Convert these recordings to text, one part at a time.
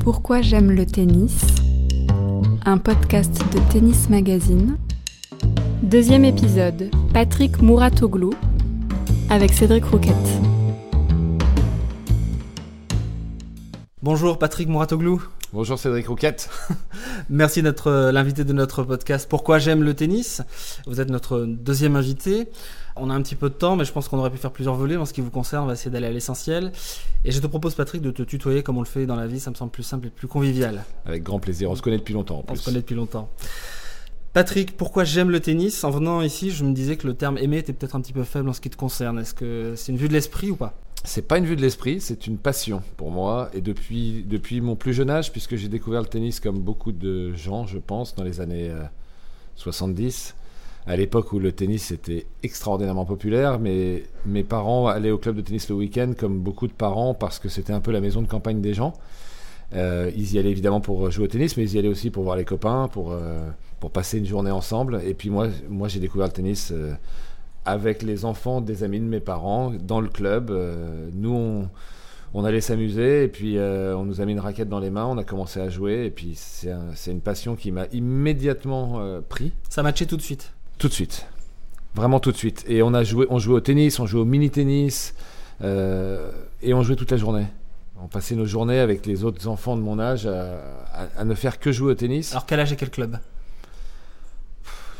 Pourquoi j'aime le tennis? Un podcast de Tennis Magazine. Deuxième épisode, Patrick Mouratoglou avec Cédric Rouquette. Bonjour Patrick Mouratoglou. Bonjour Cédric Rouquette. Merci d'être euh, l'invité de notre podcast Pourquoi j'aime le tennis? Vous êtes notre deuxième invité. On a un petit peu de temps, mais je pense qu'on aurait pu faire plusieurs volets. En ce qui vous concerne, on va essayer d'aller à l'essentiel. Et je te propose, Patrick, de te tutoyer comme on le fait dans la vie. Ça me semble plus simple et plus convivial. Avec grand plaisir. On se connaît depuis longtemps. En On plus. se connaît depuis longtemps. Patrick, pourquoi j'aime le tennis? En venant ici, je me disais que le terme aimer était peut-être un petit peu faible en ce qui te concerne. Est-ce que c'est une vue de l'esprit ou pas? C'est pas une vue de l'esprit, c'est une passion pour moi. Et depuis, depuis mon plus jeune âge, puisque j'ai découvert le tennis comme beaucoup de gens, je pense, dans les années euh, 70, à l'époque où le tennis était extraordinairement populaire, mais mes parents allaient au club de tennis le week-end, comme beaucoup de parents, parce que c'était un peu la maison de campagne des gens. Euh, ils y allaient évidemment pour jouer au tennis, mais ils y allaient aussi pour voir les copains, pour, euh, pour passer une journée ensemble. Et puis moi, moi j'ai découvert le tennis euh, avec les enfants des amis de mes parents dans le club. Euh, nous, on, on allait s'amuser et puis euh, on nous a mis une raquette dans les mains, on a commencé à jouer. Et puis c'est un- c'est une passion qui m'a immédiatement pris, Ça matchait tout de suite. tout de suite. Vraiment tout de suite. Et on, a joué, on jouait au tennis, on jouait au mini-tennis et on jouait toute la journée. On passait nos journées avec les autres enfants de mon âge à, à- à ne faire que jouer au tennis. Alors, quel âge et quel club?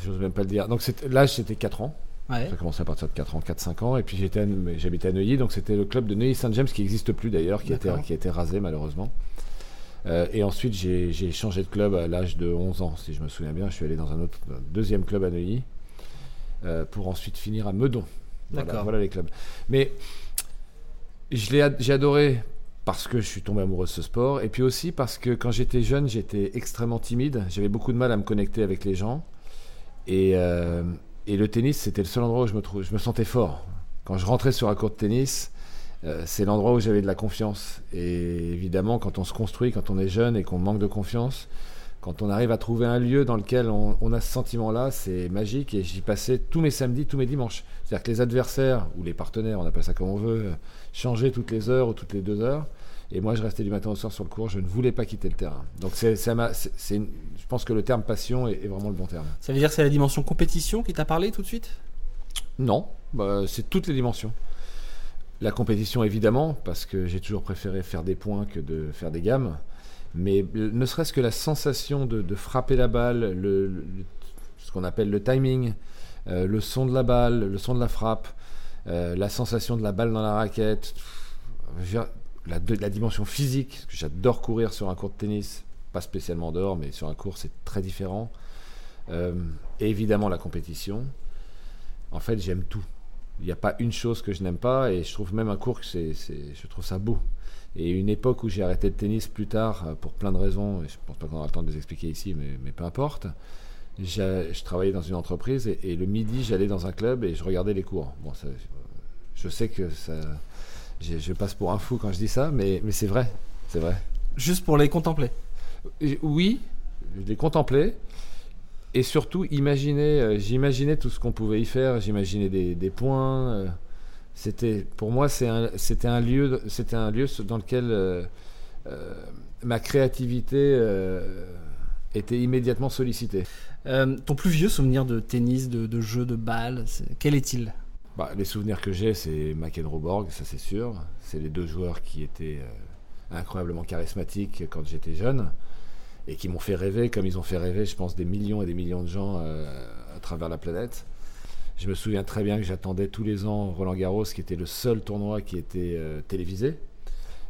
J'ose même pas le dire. Donc l'âge c'était 4 ans. Ouais. Ça a commencé à partir de 4 ans, 4-5 ans. Et puis j'habitais à Neuilly, donc c'était le club de Neuilly-Saint-James qui n'existe plus d'ailleurs, qui a, été, D'accord. qui a été rasé malheureusement. Euh, et ensuite j'ai changé de club à l'âge de 11 ans, si je me souviens bien. Je suis allé dans un autre un deuxième club à Neuilly euh, pour ensuite finir à Meudon. Voilà, D'accord. voilà les clubs. Mais j'ai adoré parce que je suis tombé amoureux de ce sport et puis aussi parce que quand j'étais jeune, j'étais extrêmement timide. J'avais beaucoup de mal à me connecter avec les gens. Et, euh, et le tennis, c'était le seul endroit où je me, je me sentais fort. Quand je rentrais sur un court de tennis, euh, c'est l'endroit où j'avais de la confiance. Et évidemment, quand on se construit, quand on est jeune et qu'on manque de confiance, quand on arrive à trouver un lieu dans lequel on, on a ce sentiment-là, c'est magique. Et j'y passais tous mes samedis, tous mes dimanches. C'est-à-dire que les adversaires, ou les partenaires, on appelle ça comme on veut, euh, changeaient toutes les heures ou toutes les deux heures. Et moi, je restais du matin au soir sur le court. Je ne voulais pas quitter le terrain. Donc, c'est, ça m'a- c'est- une- je pense que le terme passion est- est vraiment le bon terme. Ça veut dire que c'est la dimension compétition qui t'a parlé tout de suite? Non, bah, c'est toutes les dimensions. La compétition, évidemment, parce que j'ai toujours préféré faire des points que de faire des gammes. Mais euh, ne serait-ce que la sensation de, de frapper la balle, le, le- ce qu'on appelle le timing, euh, le son de la balle, le son de la frappe, euh, la sensation de la balle dans la raquette, pff, la, dimension physique, parce que j'adore courir sur un court de tennis, pas spécialement dehors, mais sur un court c'est très différent. Euh, et évidemment la compétition. En fait, j'aime tout. Il n'y a pas une chose que je n'aime pas, et je trouve même un cours que c'est, je trouve ça beau. Et une époque où j'ai arrêté le tennis plus tard, euh, pour plein de raisons, et je pense pas qu'on aura le temps de les expliquer ici, mais, mais peu importe. Je travaillais dans une entreprise et, le midi, j'allais dans un club et je regardais les cours. Bon, je sais que ça, je, je passe pour un fou quand je dis ça, mais, mais c'est vrai, c'est vrai. Juste pour les contempler. Oui, je les contemplais. Et surtout, imaginer, euh, j'imaginais tout ce qu'on pouvait y faire. J'imaginais des, des points. euh, c'était, pour moi, un- c'était un lieu, c'était un lieu dans lequel euh, ma créativité était immédiatement sollicitée. Ton plus vieux souvenir de tennis, de, de jeu de balle, quel est-il? Bah, les souvenirs que j'ai, c'est McEnroe Borg, ça c'est sûr. C'est les deux joueurs qui étaient euh, incroyablement charismatiques quand j'étais jeune et qui m'ont fait rêver, comme ils ont fait rêver, je pense, des millions et des millions de gens euh, à travers la planète. Je me souviens très bien que j'attendais tous les ans Roland Garros, qui était le seul tournoi qui était euh, télévisé.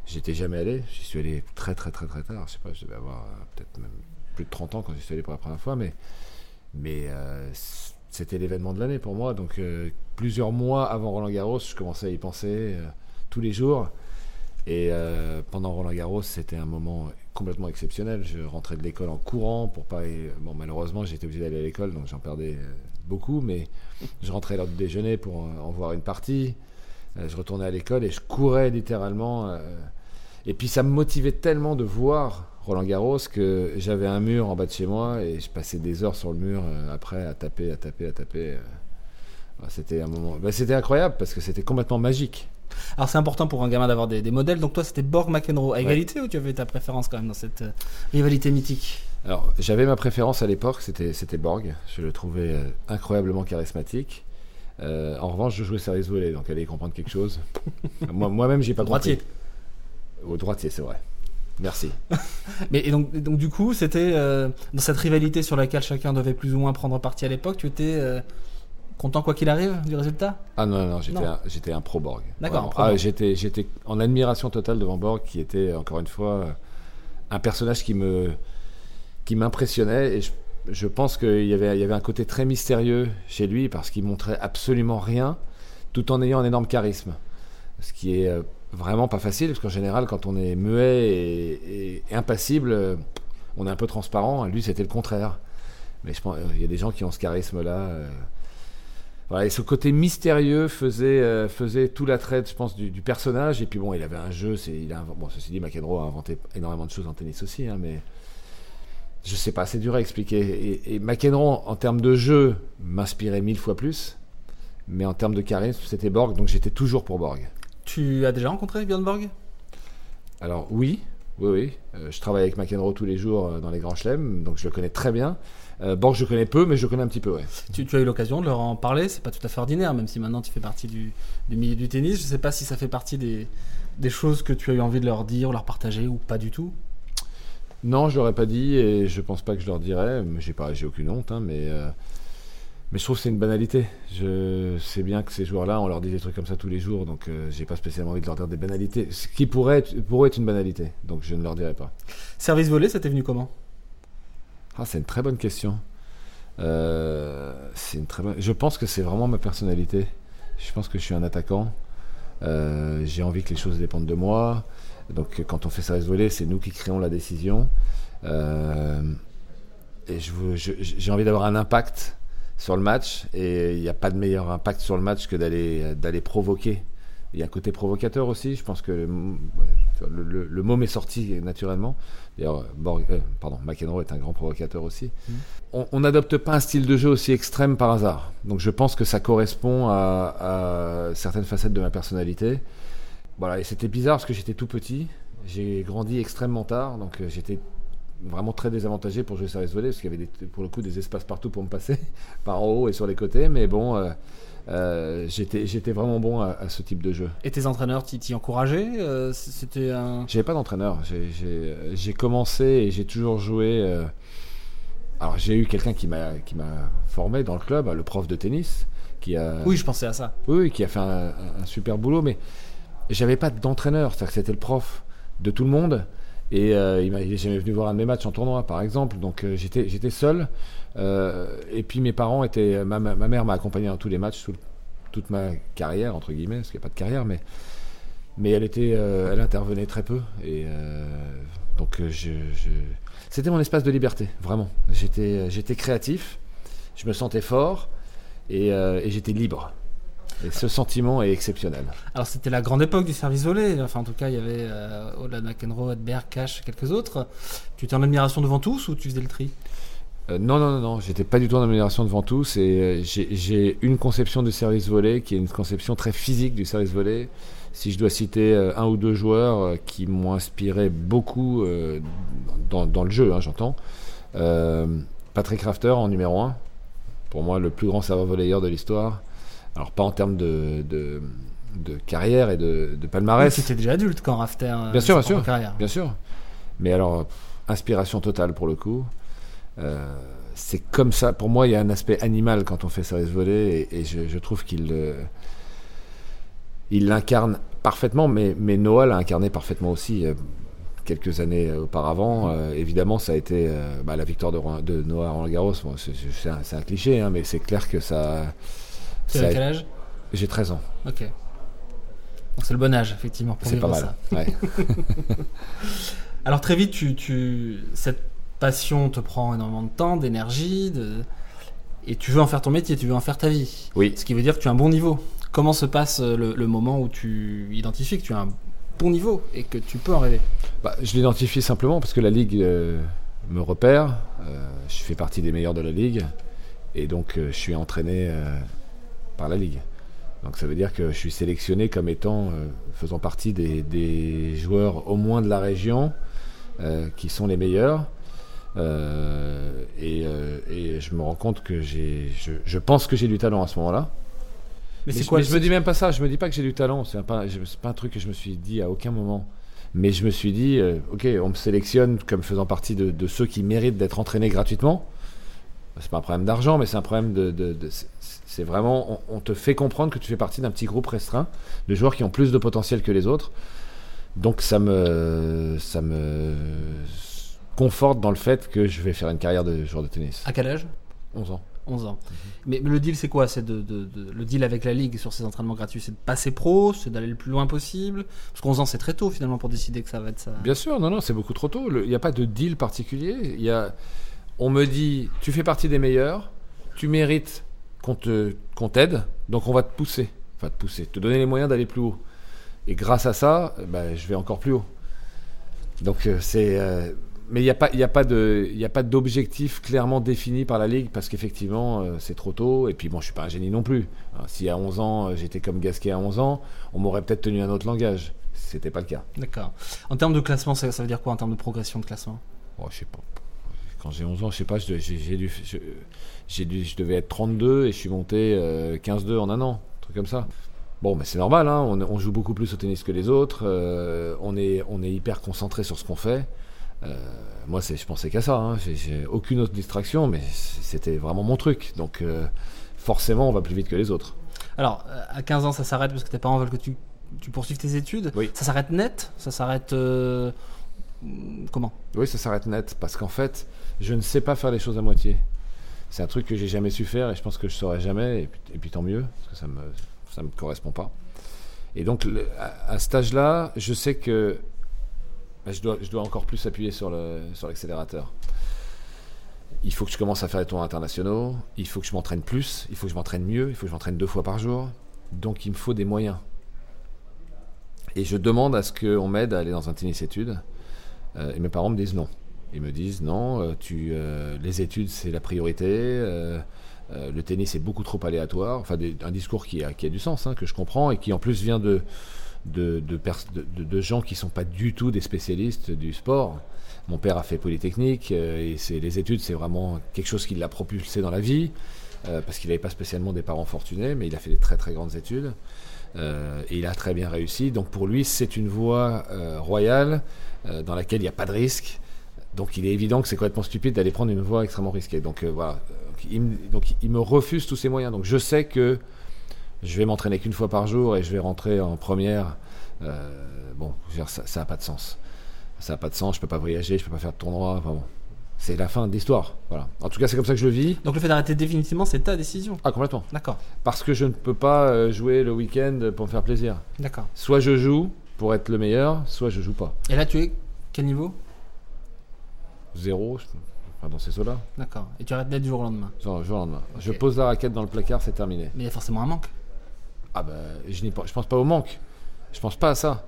J'étais jamais allé, j'y suis allé très très très très tard. Je sais pas, je devais avoir euh, peut-être même plus de 30 ans quand j'y suis allé pour la première fois, mais c'était l'événement de l'année pour moi. Donc euh, plusieurs mois avant Roland Garros, je commençais à y penser euh, tous les jours. Et euh, pendant Roland Garros, c'était un moment complètement exceptionnel. Je rentrais de l'école en courant pour pas. Bon, malheureusement, j'étais obligé d'aller à l'école, donc j'en perdais beaucoup. Mais je rentrais à l'heure du déjeuner pour en voir une partie. Je retournais à l'école et je courais littéralement. et puis ça me motivait tellement de voir Roland Garros que j'avais un mur en bas de chez moi et je passais des heures sur le mur euh, après à taper, à taper, à taper. euh. C'était un moment, bah, c'était incroyable parce que c'était complètement magique. Alors c'est important pour un gamin d'avoir des, des modèles. Donc toi, c'était Borg McEnroe. À Ouais. égalité ou tu avais ta préférence quand même dans cette euh, rivalité mythique? Alors, j'avais ma préférence à l'époque, c'était, c'était Borg. Je le trouvais euh, incroyablement charismatique. Euh, en revanche, je jouais service volé, donc allez comprendre quelque chose. Moi, moi-même, j'ai pas Droitier. compris. Au droitier, c'est vrai. Merci. Mais et donc, et donc du coup, c'était euh, dans cette rivalité sur laquelle chacun devait plus ou moins prendre parti à l'époque. Tu étais euh, content quoi qu'il arrive du résultat? Ah non, non, j'étais. Un, j'étais un pro Borg. D'accord, Ah, j'étais, j'étais en admiration totale devant Borg, qui était, encore une fois, euh, un personnage qui me, qui m'impressionnait. Et je, je pense qu'il y avait, il y avait un côté très mystérieux chez lui, parce qu'il montrait absolument rien, tout en ayant un énorme charisme. Ce qui est vraiment pas facile, parce qu'en général, quand on est muet et, impassible, euh, on est un peu transparent. Lui, c'était le contraire. Mais je pense, euh, il y a des gens qui ont ce charisme-là. euh, et ce côté mystérieux faisait, faisait tout l'attrait, je pense, du, personnage. Et puis bon, il avait un jeu. Il a, bon, ceci dit, McEnroe a inventé énormément de choses en tennis aussi, hein, mais je sais pas, c'est dur à expliquer. Et, et McEnroe, en termes de jeu, m'inspirait mille fois plus. Mais en termes de charisme, c'était Borg, donc j'étais toujours pour Borg. Tu as déjà rencontré Björn Borg Alors oui, oui, oui. Euh, je travaille avec McEnroe tous les jours euh, dans les grands chelems, donc je le connais très bien. Euh, Borg, je connais peu, mais je connais un petit peu, ouais. tu, tu as eu l'occasion de leur en parler. C'est pas tout à fait ordinaire, même si maintenant tu fais partie du, du milieu du tennis. Je sais pas si ça fait partie des, des choses que tu as eu envie de leur dire leur partager ou pas du tout. Non, je l'aurais pas dit et je pense pas que je leur dirais. J'ai pas, j'ai aucune honte, hein, mais euh, mais je trouve que c'est une banalité. Je sais bien que ces joueurs-là, on leur dit des trucs comme ça tous les jours, donc euh, j'ai pas spécialement envie de leur dire des banalités. Ce qui pourrait être, une banalité, donc je ne leur dirai pas. Service volé, ça t'est venu comment? Ah, c'est une très bonne question. Euh, c'est une très bonne. Je pense que c'est vraiment ma personnalité. Je pense que je suis un attaquant. Euh, j'ai envie que les choses dépendent de moi. Donc, quand on fait service volé, c'est nous qui créons la décision. Euh, et je veux- je- j'ai envie d'avoir un impact sur le match. Et il n'y a pas de meilleur impact sur le match que d'aller d'aller provoquer. Il y a un côté provocateur aussi. Je pense que le, ouais, le, le- le mot m'est sorti naturellement. D'ailleurs, euh, pardon, McEnroe est un grand provocateur aussi. On- On n'adopte pas un style de jeu aussi extrême par hasard. Donc je pense que ça correspond à, à certaines facettes de ma personnalité. Voilà, et c'était bizarre parce que j'étais tout petit. J'ai grandi extrêmement tard, donc euh, j'étais vraiment très désavantagé pour jouer service volé parce qu'il y avait des- pour le coup des espaces partout pour me passer, par en haut et sur les côtés. Mais bon, euh, euh, j'étais vraiment bon à, à ce type de jeu. Et tes entraîneurs t'y t'y encourageaient Euh, c- C'était un. J'avais pas d'entraîneur. J'ai- commencé et j'ai toujours joué. euh, Alors j'ai eu quelqu'un qui m'a qui m'a formé dans le club, le prof de tennis, qui a Oui, je pensais à ça. oui, qui a fait un super boulot, mais j'avais pas d'entraîneur, c'est-à-dire que c'était le prof de tout le monde. Et euh, il il est jamais venu voir un de mes matchs en tournoi, par exemple. Donc euh, j'étais seul. Euh, et puis mes parents étaient. Ma, ma- mère m'a accompagné dans tous les matchs, tout- toute ma carrière entre guillemets, parce qu'il n'y a pas de carrière, mais mais elle était, elle intervenait très peu. Et donc je, c'était mon espace de liberté, vraiment. J'étais j'étais créatif, je me sentais fort et j'étais libre. Et ce sentiment est exceptionnel. Alors c'était la grande époque du service volé. Enfin, en tout cas, il y avait euh, de McEnroe, Edberg, Cash, quelques autres. Tu étais en admiration devant tous ou tu faisais le tri? Euh, non, non, non, non, j'étais pas du tout en amélioration devant tous. Et euh, j'ai- une conception du service volé qui est une conception très physique du service volé. Si je dois citer euh, un ou deux joueurs qui m'ont inspiré beaucoup dans, dans le jeu, hein, j'entends. Patrick Rafter en numéro 1. Pour moi, le plus grand serveur volleyeur de l'histoire. Alors, pas en termes de, de, de carrière et de, de palmarès. Tu étais déjà adulte quand Rafter. euh, Bien sûr, bien sûr. Carrière. Bien sûr. Mais alors, inspiration totale pour le coup. Euh, c'est comme ça. Pour moi, il y a un aspect animal quand on fait service volé et, et je, je trouve qu'il euh, il l'incarne parfaitement. Mais, mais Noah l'a incarné parfaitement aussi euh, quelques années auparavant. Évidemment, ça a été bah, la victoire de, de Noah à Roland Garros. Bon, c'est, c'est un, c'est un cliché, hein, mais c'est clair que ça. Tu ça quel âge J'ai 13 ans. Ok. Donc c'est le bon âge, effectivement, pour C'est vivre pas ça. mal. Ouais. Alors très vite, tu, tu... cette passion te prend énormément de temps, d'énergie, de... et tu veux en faire ton métier, tu veux en faire ta vie. Oui. Ce qui veut dire que tu as un bon niveau. Comment se passe euh, le, le moment où tu identifies que tu as un bon niveau et que tu peux en rêver? Bah, je l'identifie simplement parce que la Ligue euh, me repère. Euh, je fais partie des meilleurs de la Ligue. Et donc, euh, je suis entraîné par la Ligue. Donc ça veut dire que je suis sélectionné comme étant, euh, faisant partie des, des joueurs au moins de la région, euh, qui sont les meilleurs. Euh, et, et je me rends compte que j'ai, je, je pense que j'ai du talent à ce moment-là. Mais Mais, c'est je, quoi mais je me dis même pas ça, je me dis pas que j'ai du talent, c'est pas, c'est pas un truc que je me suis dit à aucun moment. Mais je me suis dit, ok, on me sélectionne comme faisant partie de, de ceux qui méritent d'être entraînés gratuitement. C'est pas un problème d'argent, mais c'est un problème de. de- de- c'est- vraiment, on, on te fait comprendre que tu fais partie d'un petit groupe restreint de joueurs qui ont plus de potentiel que les autres. Donc ça me, ça me conforte dans le fait que je vais faire une carrière de joueur de tennis. À quel âge? 11 ans. 11 ans. Mais le deal, c'est quoi? C'est de, de- de- le deal avec la ligue sur ces entraînements gratuits, c'est de passer pro, c'est d'aller le plus loin possible? Parce qu'onze ans, c'est très tôt finalement pour décider que ça va être ça. Bien sûr, non, non, c'est beaucoup trop tôt. Il n'y a pas de deal particulier. Il y a, on me dit, tu fais partie des meilleurs, tu mérites qu'on te, qu'on t'aide, donc on va te pousser, enfin te pousser, te donner les moyens d'aller plus haut. Et grâce à ça, ben, je vais encore plus haut. Donc euh, c'est, euh, mais il n'y a pas, il y a pas de, il y a pas d'objectif clairement défini par la ligue parce qu'effectivement euh, c'est trop tôt. Et puis bon, je suis pas un génie non plus. Hein, si à 11 ans j'étais comme Gasquet à 11 ans, on m'aurait peut-être tenu un autre langage. C'était pas le cas. D'accord. En termes de classement, ça, ça veut dire quoi en termes de progression de classement? Oh, je sais pas. Quand j'ai 11 ans, je sais pas, j'ai dû, je, dû- je devais être 32 et je suis monté euh, 15-2 en un an, un truc comme ça. Bon, mais c'est normal, hein, on, on joue beaucoup plus au tennis que les autres, euh, on, est, on est hyper concentré sur ce qu'on fait. Euh, moi, c'est, je pensais qu'à ça, hein, j'ai, aucune autre distraction, mais c'était vraiment mon truc. Donc, euh, forcément, on va plus vite que les autres. Alors, euh, à 15 ans, ça s'arrête parce que tes parents veulent que tu, tu poursuives tes études. Oui. Ça s'arrête net? Ça s'arrête. Comment? Oui, ça s'arrête net, parce qu'en fait, je ne sais pas faire les choses à moitié. C'est un truc que j'ai jamais su faire et je pense que je saurais jamais, et puis, et puis tant mieux, parce que ça me, ça me correspond pas. Et donc, à, à cet âge-là, je sais que bah, je, dois, je dois encore plus appuyer sur le- sur l'accélérateur. il faut que je commence à faire des tours internationaux, il faut que je m'entraîne plus, il faut que je m'entraîne mieux, il faut que je m'entraîne deux fois par jour. Donc, il me faut des moyens. Et je demande à ce qu'on m'aide à aller dans un tennis études. Euh, et mes parents me disent non. Ils me disent non, euh, euh, les études c'est la priorité, euh, le tennis est beaucoup trop aléatoire. Enfin, un discours qui a, qui a du sens, hein, que je comprends et qui en plus vient de, de, de, gens qui sont pas du tout des spécialistes du sport. Mon père a fait Polytechnique et les études c'est vraiment quelque chose qui l'a propulsé dans la vie parce qu'il n'avait pas spécialement des parents fortunés, mais il a fait des très très grandes études. Et il a très bien réussi. Donc pour lui, c'est une voie royale dans laquelle il n'y a pas de risque. Donc il est évident que c'est complètement stupide d'aller prendre une voie extrêmement risquée. Donc euh, voilà. Donc il, me- donc il me refuse tous ces moyens. Donc je sais que je vais m'entraîner qu'une fois par jour et je vais rentrer en première. Euh, bon, ça n'a pas de sens. Ça n'a pas de sens. Je peux pas voyager, je peux pas faire de tournoi. Enfin bon, c'est la fin de l'histoire. Voilà. En tout cas, c'est comme ça que je le vis. Donc le fait d'arrêter définitivement, c'est ta décision. Ah complètement. D'accord, Parce que je ne peux pas euh, jouer le week-end pour me faire plaisir. d'accord. Soit je joue pour être le meilleur, soit je joue pas. Et là, tu es quel niveau? Zéro, enfin, dans ces eaux-là. D'accord. Et tu arrêtes net du jour au lendemain? Genre, jour au lendemain. Je pose la raquette dans le placard, c'est terminé. Mais il y a forcément un manque. Ah ben, je, n'y pense- je pense pas au manque. Je pense pas à ça.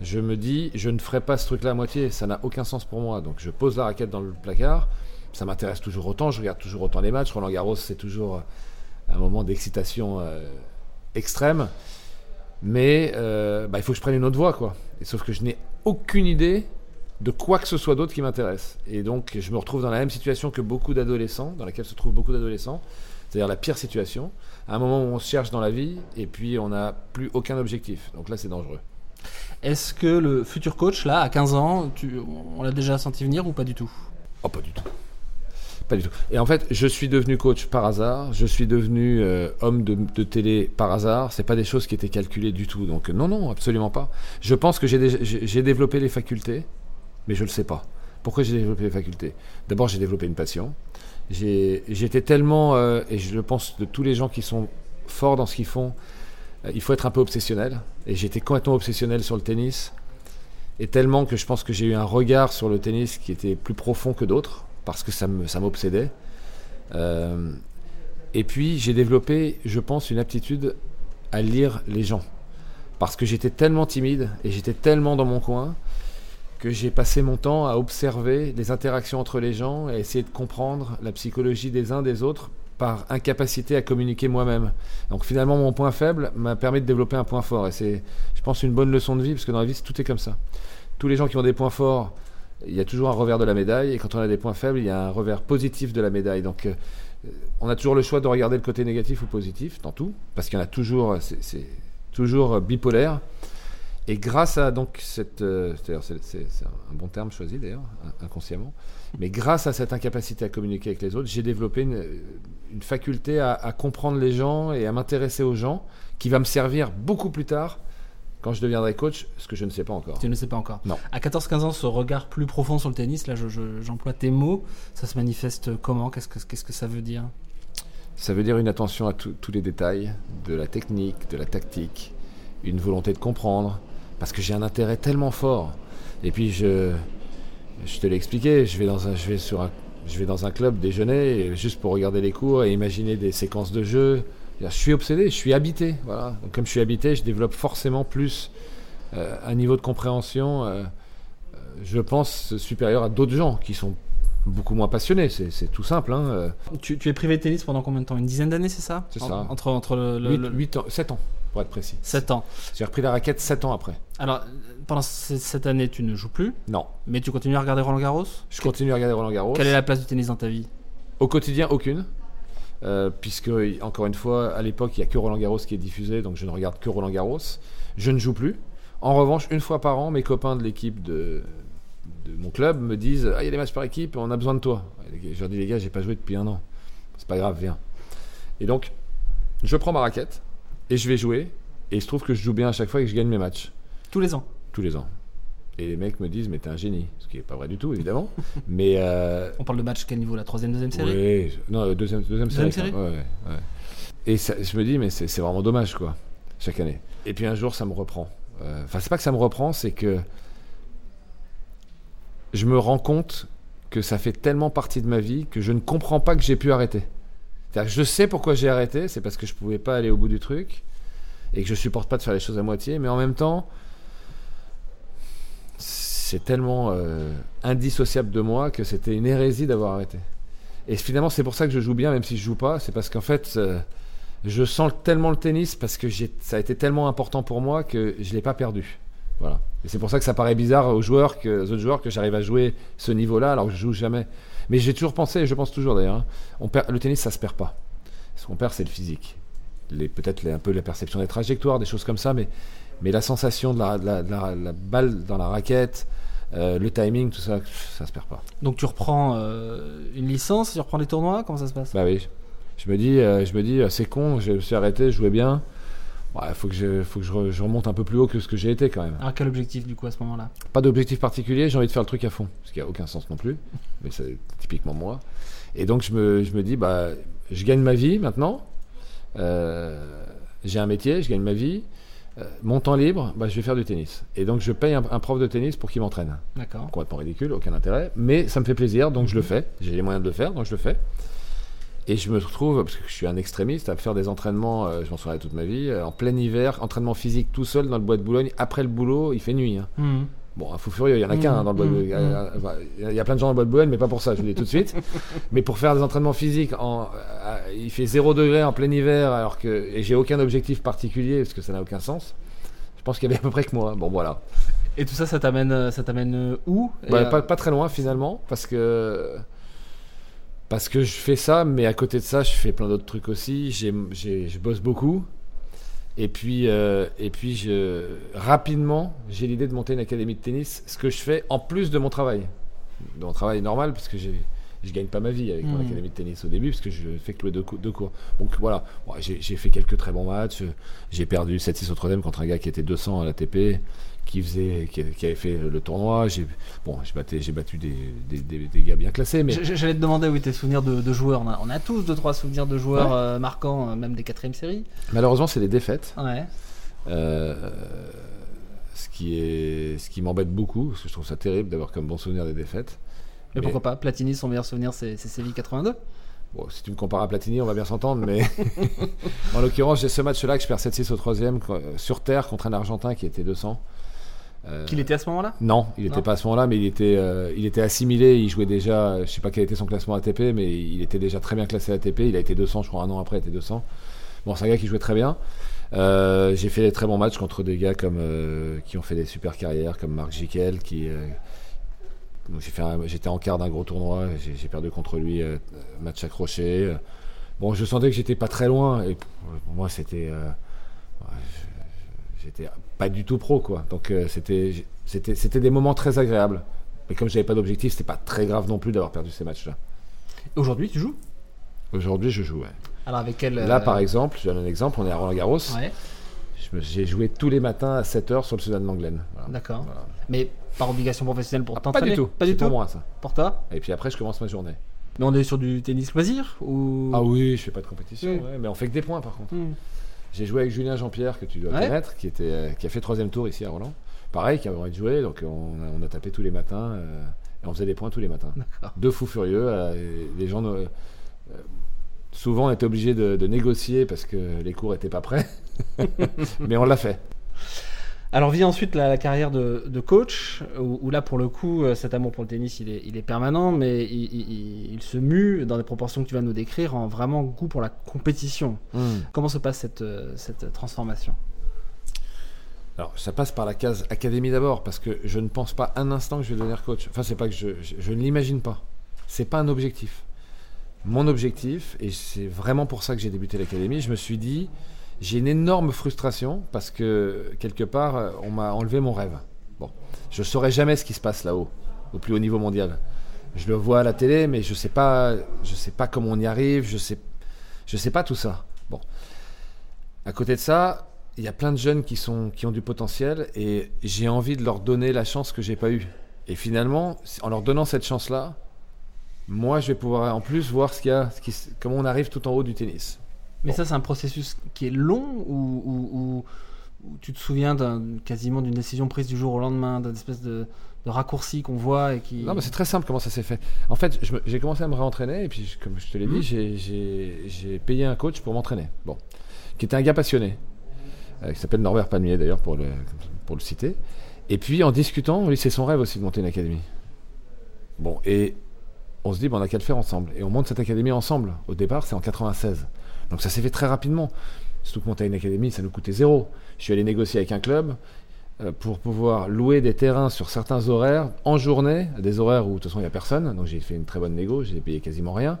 Je me dis, je ne ferai pas ce truc-là à moitié. Ça n'a aucun sens pour moi. Donc je pose la raquette dans le placard. Ça m'intéresse toujours autant. Je regarde toujours autant les matchs. Roland Garros, c'est toujours euh, un moment d'excitation euh, extrême. Mais euh, bah, il faut que je prenne une autre voie, quoi. Et sauf que je n'ai aucune idée de quoi que ce soit d'autre qui m'intéresse. Et donc, je me retrouve dans la même situation que beaucoup d'adolescents, dans laquelle se trouvent beaucoup d'adolescents, c'est-à-dire la pire situation, à un moment où on se cherche dans la vie et puis on n'a plus aucun objectif. Donc là, c'est dangereux. Est-ce que le futur coach, là, à 15 ans, tu, on l'a déjà senti venir ou pas du tout? Oh, pas du tout. Pas du tout. Et en fait, je suis devenu coach par hasard. Je suis devenu euh, homme de, de télé par hasard. C'est pas des choses qui étaient calculées du tout. Donc non, non, absolument pas. Je pense que j'ai développé les facultés, mais je le sais pas. Pourquoi j'ai développé les facultés? D'abord, j'ai développé une passion. J'étais tellement, euh, et je le pense de tous les gens qui sont forts dans ce qu'ils font, euh, il faut être un peu obsessionnel. Et j'étais complètement obsessionnel sur le tennis. Et tellement que je pense que j'ai eu un regard sur le tennis qui était plus profond que d'autres, parce que ça me- ça m'obsédait. Euh, et puis j'ai développé, je pense, une aptitude à lire les gens. Parce que j'étais tellement timide et j'étais tellement dans mon coin que j'ai passé mon temps à observer les interactions entre les gens et essayer de comprendre la psychologie des uns des autres par incapacité à communiquer moi-même. Donc finalement, mon point faible m'a permis de développer un point fort. Et c'est, je pense, une bonne leçon de vie, parce que dans la vie, tout est comme ça. Tous les gens qui ont des points forts, il y a toujours un revers de la médaille, et quand on a des points faibles, il y a un revers positif de la médaille. Donc euh, on a toujours le choix de regarder le côté négatif ou positif dans tout, parce qu'il y en a toujours, c'est toujours bipolaire. Et grâce à donc cette, euh, c'est un bon terme choisi d'ailleurs, inconsciemment, mais grâce à cette incapacité à communiquer avec les autres, j'ai développé une, faculté à, comprendre les gens et à m'intéresser aux gens, qui va me servir beaucoup plus tard quand je deviendrai coach, ce que je ne sais pas encore. Tu ne sais pas encore. Non. À 14-15 ans, ce regard plus profond sur le tennis, là, j'emploie tes mots. Ça se manifeste comment? Qu'est-ce que qu'est-ce que ça veut dire? Ça veut dire une attention à tous les détails de la technique, de la tactique, une volonté de comprendre, parce que j'ai un intérêt tellement fort. Et puis je, je te l'ai expliqué, je vais dans un, je vais sur un, je vais dans un club déjeuner juste pour regarder les cours et imaginer des séquences de jeu. Je suis obsédé, je suis habité. Voilà. Donc, comme je suis habité, je développe forcément plus euh, un niveau de compréhension, euh, euh, je pense, supérieur à d'autres gens qui sont beaucoup moins passionnés. C'est tout simple. Hein. Tu, es privé de tennis pendant combien de temps? Une dizaine d'années, c'est ça? C'est ça. Entre, entre le, 8, ans, 7 ans, pour être précis. 7 ans. J'ai repris la raquette 7 ans après. Alors, pendant cette année, tu ne joues plus Non. Mais tu continues à regarder Roland Garros? Je continue à regarder Roland Garros. Quelle est la place du tennis dans ta vie? Au quotidien, aucune. Euh, puisque, encore une fois, à l'époque, il n'y a que Roland Garros qui est diffusé, donc je ne regarde que Roland Garros. Je ne joue plus. En revanche, une fois par an, mes copains de l'équipe de, mon club me disent Ah, il y a des matchs par équipe, on a besoin de toi. Je leur dis Les gars, j'ai pas joué depuis un an. C'est pas grave, viens. Et donc, je prends ma raquette et je vais jouer. Et il se trouve que je joue bien à chaque fois et que je gagne mes matchs. Tous les ans Tous les ans. Et les mecs me disent, mais t'es un génie. Ce qui n'est pas vrai du tout, évidemment. mais euh, On parle de match quel niveau La troisième, deuxième série Oui, non, deuxième, deuxième, deuxième série. Ouais, ouais, Et je me dis, mais c'est vraiment dommage, quoi, chaque année. Et puis un jour, ça me reprend. Euh, enfin, c'est pas que ça me reprend, c'est que je me rends compte que ça fait tellement partie de ma vie que je ne comprends pas que j'ai pu arrêter. Je sais pourquoi j'ai arrêté, c'est parce que je pouvais pas aller au bout du truc et que je supporte pas de faire les choses à moitié, mais en même temps, c'est tellement euh, indissociable de moi que c'était une hérésie d'avoir arrêté. Et finalement, c'est pour ça que je joue bien, même si je joue pas. C'est parce qu'en fait, euh, je sens tellement le tennis parce que ça a été tellement important pour moi que je l'ai pas perdu. Voilà. Et c'est pour ça que ça paraît bizarre aux joueurs, autres joueurs, que j'arrive à jouer ce niveau-là alors que je joue jamais. Mais j'ai toujours pensé, et je pense toujours d'ailleurs, hein, le tennis, ça se perd pas. Ce qu'on perd, c'est le physique. Peut-être un peu la perception des trajectoires, des choses comme ça, mais, mais la sensation de la, la balle dans la raquette, euh, le timing, tout ça, ça se perd pas. Donc tu reprends euh, une licence, tu reprends les tournois, comment ça se passe? Bah oui. Je me dis, euh, je me dis, c'est con, je me suis arrêté, je jouais bien. Il faut que, je, faut que je, remonte un peu plus haut que ce que j'ai été quand même. Alors quel objectif du coup à ce moment-là? Pas d'objectif particulier, j'ai envie de faire le truc à fond, ce qui a aucun sens non plus, mais c'est typiquement moi. Et donc je me, je me dis, bah, je gagne ma vie maintenant, j'ai un métier, je gagne ma vie, euh, mon temps libre, bah, je vais faire du tennis. Et donc je paye un, prof de tennis pour qu'il m'entraîne. D'accord. Complètement ridicule, aucun intérêt. Mais ça me fait plaisir, donc je le fais. J'ai les moyens de le faire, donc je le fais. Et je me retrouve, parce que je suis un extrémiste, à faire des entraînements, euh, je m'en souviens toute ma vie, euh, en plein hiver, entraînement physique tout seul dans le bois de Boulogne. Après le boulot, il fait nuit. Hein. Mmh. Bon, un fou furieux, il y en a qu'un hein, dans le bois de mmh. Boulogne. Il y a plein de gens dans le bois de Boulogne, mais pas pour ça, je vous le dis tout de suite. mais pour faire des entraînements physiques, en, il fait 0 degré en plein hiver, alors que et j'ai aucun objectif particulier, parce que ça n'a aucun sens. Je pense qu'il y avait à peu près que moi. Bon, voilà. Et tout ça, ça t'amène, euh, ça t'amène euh, où? Bah, pas, pas, très loin finalement, parce que parce que je fais ça, mais à côté de ça, je fais plein d'autres trucs aussi. J'ai, je bosse beaucoup. Et puis, euh, et puis je, rapidement, j'ai l'idée de monter une académie de tennis, ce que je fais en plus de mon travail. De mon travail normal, parce que j'ai, je gagne pas ma vie avec mon hmm. académie de tennis au début parce que je fais que le deux, cours. Donc voilà, j'ai fait quelques très bons matchs. J'ai perdu 7-6 au troisième contre un gars qui était 200 à l'ATP, qui faisait, qui, avait fait le tournoi. J'ai bon, j'ai battu des, des, gars bien classés. Mais j'allais te demander où tes souvenirs de, joueurs. On a, tous deux trois souvenirs de joueurs euh, marquants, euh, même des quatrièmes séries. Malheureusement, c'est des défaites. Ouais. Euh, ce qui est, ce qui m'embête beaucoup, parce que je trouve ça terrible d'avoir comme bon souvenir des défaites. Mais, pourquoi pas? Platini, son meilleur souvenir, c'est Séville 82 Bon, si tu me compares à Platini, on va bien s'entendre, mais en l'occurrence, j'ai ce match-là que je perds 7-6 au troisième sur terre contre un Argentin qui était 200. Euh, Qu'il était à ce moment-là Non, il n'était pas à ce moment-là, mais il était, euh, il était assimilé. Il jouait déjà, je sais pas quel était son classement ATP, mais il était déjà très bien classé ATP. Il a été 200, je crois, un an après, il était 200. Bon, c'est un gars qui jouait très bien. Euh, j'ai fait des très bons matchs contre des gars comme qui ont fait des super carrières, comme Marc Jiquel, qui j'étais en quart d'un gros tournoi, j'ai perdu contre lui, match accroché. Bon, je sentais que j'étais pas très loin, et pour moi c'était, j'étais pas du tout pro quoi. Donc euh, c'était, c'était, c'était des moments très agréables. Mais comme j'avais pas d'objectif, c'était pas très grave non plus d'avoir perdu ces matchs-là. Aujourd'hui, tu joues? Aujourd'hui, je joue. ouais. Alors avec quel Là, euh, par exemple, je donne un exemple, on est à Roland Garros. Ouais, Je me- J'ai joué tous les matins à 7h sur le Sudan Langlen. Voilà. d'accord. Voilà. Mais par obligation professionnelle pour Ah, pas du tout. Pas du tout. pour moi ça. Pour toi Et puis après, je commence ma journée. Mais on est sur du tennis loisir ou Ah oui, je fais pas de compétition, Oui. ouais, mais on fait que des points par contre. Hmm. J'ai joué avec Julien Jean-Pierre, que tu dois Ouais. connaître, qui, était, euh, qui a fait troisième tour ici à Roland. Pareil, qui avait envie de jouer, donc on a, on a tapé tous les matins, euh, et on faisait des points tous les matins. Deux fous furieux, euh, les gens... euh, souvent, on était obligés de, de négocier parce que les cours étaient pas prêts, mais on l'a fait. Alors vient ensuite la, la carrière de, de coach, où, où là pour le coup euh, cet amour pour le tennis il est, il est permanent, mais il, il- il- il se mue dans des proportions que tu vas nous décrire en vraiment goût pour la compétition. Comment se passe cette, euh, cette transformation? Alors, ça passe par la case académie d'abord, parce que je ne pense pas un instant que je vais devenir coach. Enfin, c'est pas que je, je, je ne l'imagine pas. C'est pas un objectif. Mon objectif, et c'est vraiment pour ça que j'ai débuté l'académie, je me suis dit, j'ai une énorme frustration parce que quelque part, euh, on m'a enlevé mon rêve. Bon, je saurais jamais ce qui se passe là-haut, au plus haut niveau mondial. Je le vois à la télé, mais je sais pas, je sais pas comment on y arrive, je sais, je sais pas tout ça. Bon, à côté de ça, il y a plein de jeunes qui, sont, qui ont du potentiel et j'ai envie de leur donner la chance que j'ai pas eue. Et finalement, en leur donnant cette chance-là, moi, je vais pouvoir en plus voir ce qu'il y a, ce qui, comment on arrive tout en haut du tennis. Mais ça c'est un processus qui est long ou, ou- tu te souviens d'un- quasiment d'une décision prise du jour au lendemain, d'une espèce de, de raccourci qu'on voit et qui... Non, mais c'est très simple comment ça s'est fait. En fait, j'ai commencé à me réentraîner et puis, je- comme je te l'ai dit, j'ai payé un coach pour m'entraîner. Bon, qui était un gars passionné, euh, qui s'appelle Norbert Palmier d'ailleurs pour le, pour le citer. Et puis en discutant, lui, c'est son rêve aussi de monter une académie. Bon, et on se dit, bon, on a qu'à le faire ensemble. Et on monte cette académie ensemble. Au départ, c'est en 96. Donc ça s'est fait très rapidement. Surtout que monter une académie, ça nous coûtait zéro. Je suis allé négocier avec un club euh, pour pouvoir louer des terrains sur certains horaires en journée, des horaires où de toute façon il n'y a personne. Donc j'ai fait une très bonne négo, j'ai payé quasiment rien.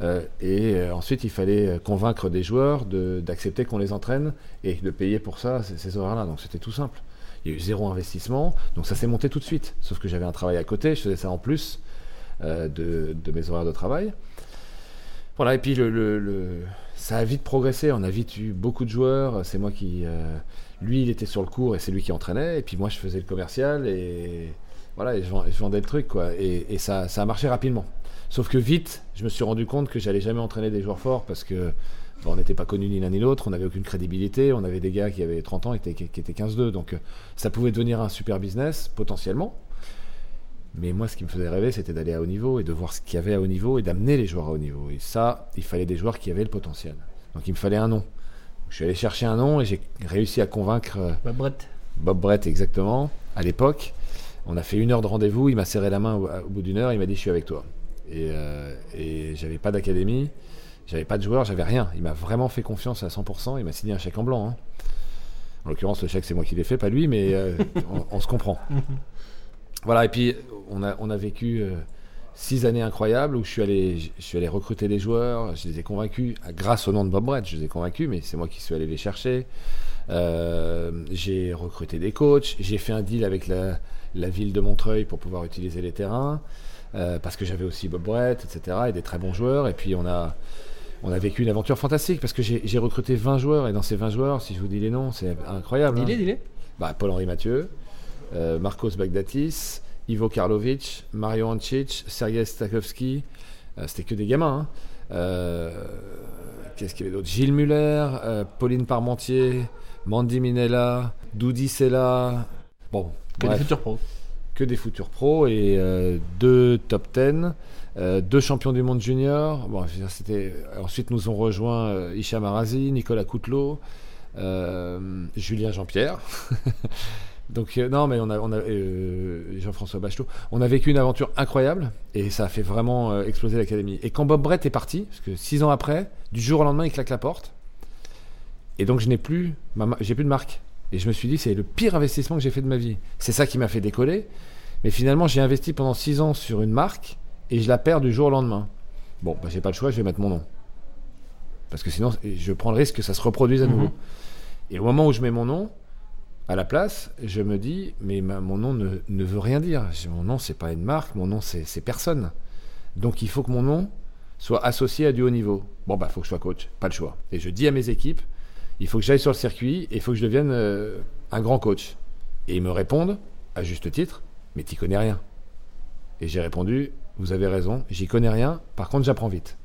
Euh, et euh, ensuite, il fallait convaincre des joueurs d'accepter qu'on les entraîne et de payer pour ça ces, horaires-là. Donc c'était tout simple. Il y a eu zéro investissement, donc ça s'est monté tout de suite. Sauf que j'avais un travail à côté, je faisais ça en plus de mes horaires de travail. Voilà, et puis le, ça a vite progressé. On a vite eu beaucoup de joueurs. C'est moi qui. euh, lui, il était sur le cours et c'est lui qui entraînait. Et puis moi, je faisais le commercial et voilà, je, vend- je vendais le truc, quoi. Et, ça, ça a marché rapidement. Sauf que vite, je me suis rendu compte que j'allais jamais entraîner des joueurs forts parce que on n'était pas connus ni l'un ni l'autre, on n'avait aucune crédibilité, on avait des gars qui avaient 30 ans et qui étaient, qui étaient 15-2. Donc euh, ça pouvait devenir un super business, potentiellement. Mais moi, ce qui me faisait rêver, c'était d'aller à haut niveau et de voir ce qu'il y avait à haut niveau et d'amener les joueurs à haut niveau. Et ça, il fallait des joueurs qui avaient le potentiel. Donc il me fallait un nom. Je suis allé chercher un nom et j'ai réussi à convaincre euh, Bah, Brett, Bob Brett exactement, à l'époque. On a fait une heure de rendez-vous, il m'a serré la main au, au bout d'une heure, il m'a dit je suis avec toi. Et, euh, et j'avais pas d'académie, j'avais pas de joueur, j'avais rien. Il m'a vraiment fait confiance à 100%, il m'a signé un chèque en blanc. hein. En l'occurrence, le chèque c'est moi qui l'ai fait, pas lui, mais euh, on, on se comprend. Voilà, et puis on a, on a vécu euh, six années incroyables où je suis, allé, je suis allé recruter des joueurs, je les ai convaincus, grâce au nom de Bob Brett, je les ai convaincus, mais c'est moi qui suis allé les chercher. Euh, j'ai recruté des coachs, j'ai fait un deal avec la, la ville de Montreuil pour pouvoir utiliser les terrains, euh, parce que j'avais aussi Bob Brett, etc., et des très bons joueurs, et puis on a, on a vécu une aventure fantastique, parce que j'ai recruté 20 joueurs, et dans ces 20 joueurs, si je vous dis les noms, c'est incroyable. hein. dis-les, dis-les. Bah, Paul-Henri Mathieu, euh, Marcos Bagdatis, Ivo Karlovic, Mario Ancic, Sergei Stakowski. Euh, C'était que des gamins. hein. Euh, Qu'est-ce qu'il y avait d'autre? Gilles Muller, Pauline Parmentier, Mandy Minella, Doudi Sella. Bon, Que bref, des futurs pros. que des futurs pros et deux top 10, euh, deux champions du monde junior. Bon, c'était... Ensuite, nous ont rejoint euh, Hicham Arazi, Nicolas Coutelot, euh, Julien Jean-Pierre. Donc euh, non, mais on a, on a euh, Jean-François Bachelot, on a vécu une aventure incroyable et ça a fait vraiment euh, exploser l'académie. Et quand Bob Brett est parti, parce que six ans après, du jour au lendemain, il claque la porte. Et donc je n'ai plus, j'ai plus de marque. Et je me suis dit, c'est le pire investissement que j'ai fait de ma vie. C'est ça qui m'a fait décoller. Mais finalement, j'ai investi pendant six ans sur une marque et je la perds du jour au lendemain. Bon, bah, j'ai pas le choix, je vais mettre mon nom. Parce que sinon, je prends le risque que ça se reproduise à Mhm. nouveau. Et au moment où je mets mon nom, à la place, je me dis, mais ma- mon nom ne, ne veut rien dire. Mon nom, c'est pas une marque, mon nom, c'est personne. Donc il faut que mon nom soit associé à du haut niveau. Bon, bah, il faut que je sois coach, pas le choix. Et je dis à mes équipes, il faut que j'aille sur le circuit et il faut que je devienne euh, un grand coach. Et ils me répondent, à juste titre, mais t'y connais rien. Et j'ai répondu, vous avez raison, j'y connais rien, par contre j'apprends vite.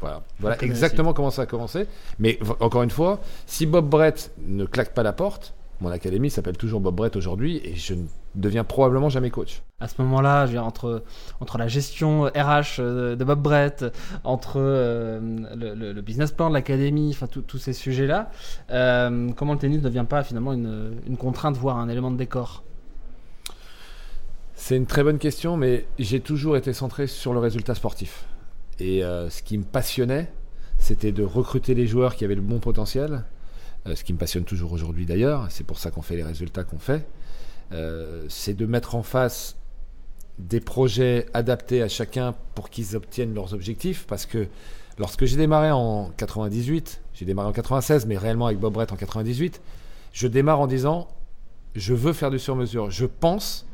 Voilà, voilà exactement comment ça a commencé. Mais encore une fois, si Bob Brett ne claque pas la porte, mon académie s'appelle toujours Bob Brett aujourd'hui et je ne deviens probablement jamais coach. À ce moment-là, entre, entre la gestion RH euh, de Bob Brett, entre euh, le, le- le business plan de l'académie, enfin tous ces sujets-là, euh, comment le tennis ne devient pas finalement une, une contrainte, voire un élément de décor? C'est une très bonne question, mais j'ai toujours été centré sur le résultat sportif. Et euh, ce qui me passionnait, c'était de recruter les joueurs qui avaient le bon potentiel, euh, ce qui me passionne toujours aujourd'hui d'ailleurs, c'est pour ça qu'on fait les résultats qu'on fait. Euh, c'est de mettre en face des projets adaptés à chacun pour qu'ils obtiennent leurs objectifs, parce que lorsque j'ai démarré en 98, j'ai démarré en 96, mais réellement avec Bob Brett en 98, je démarre en disant, je veux faire du sur-mesure. Je pense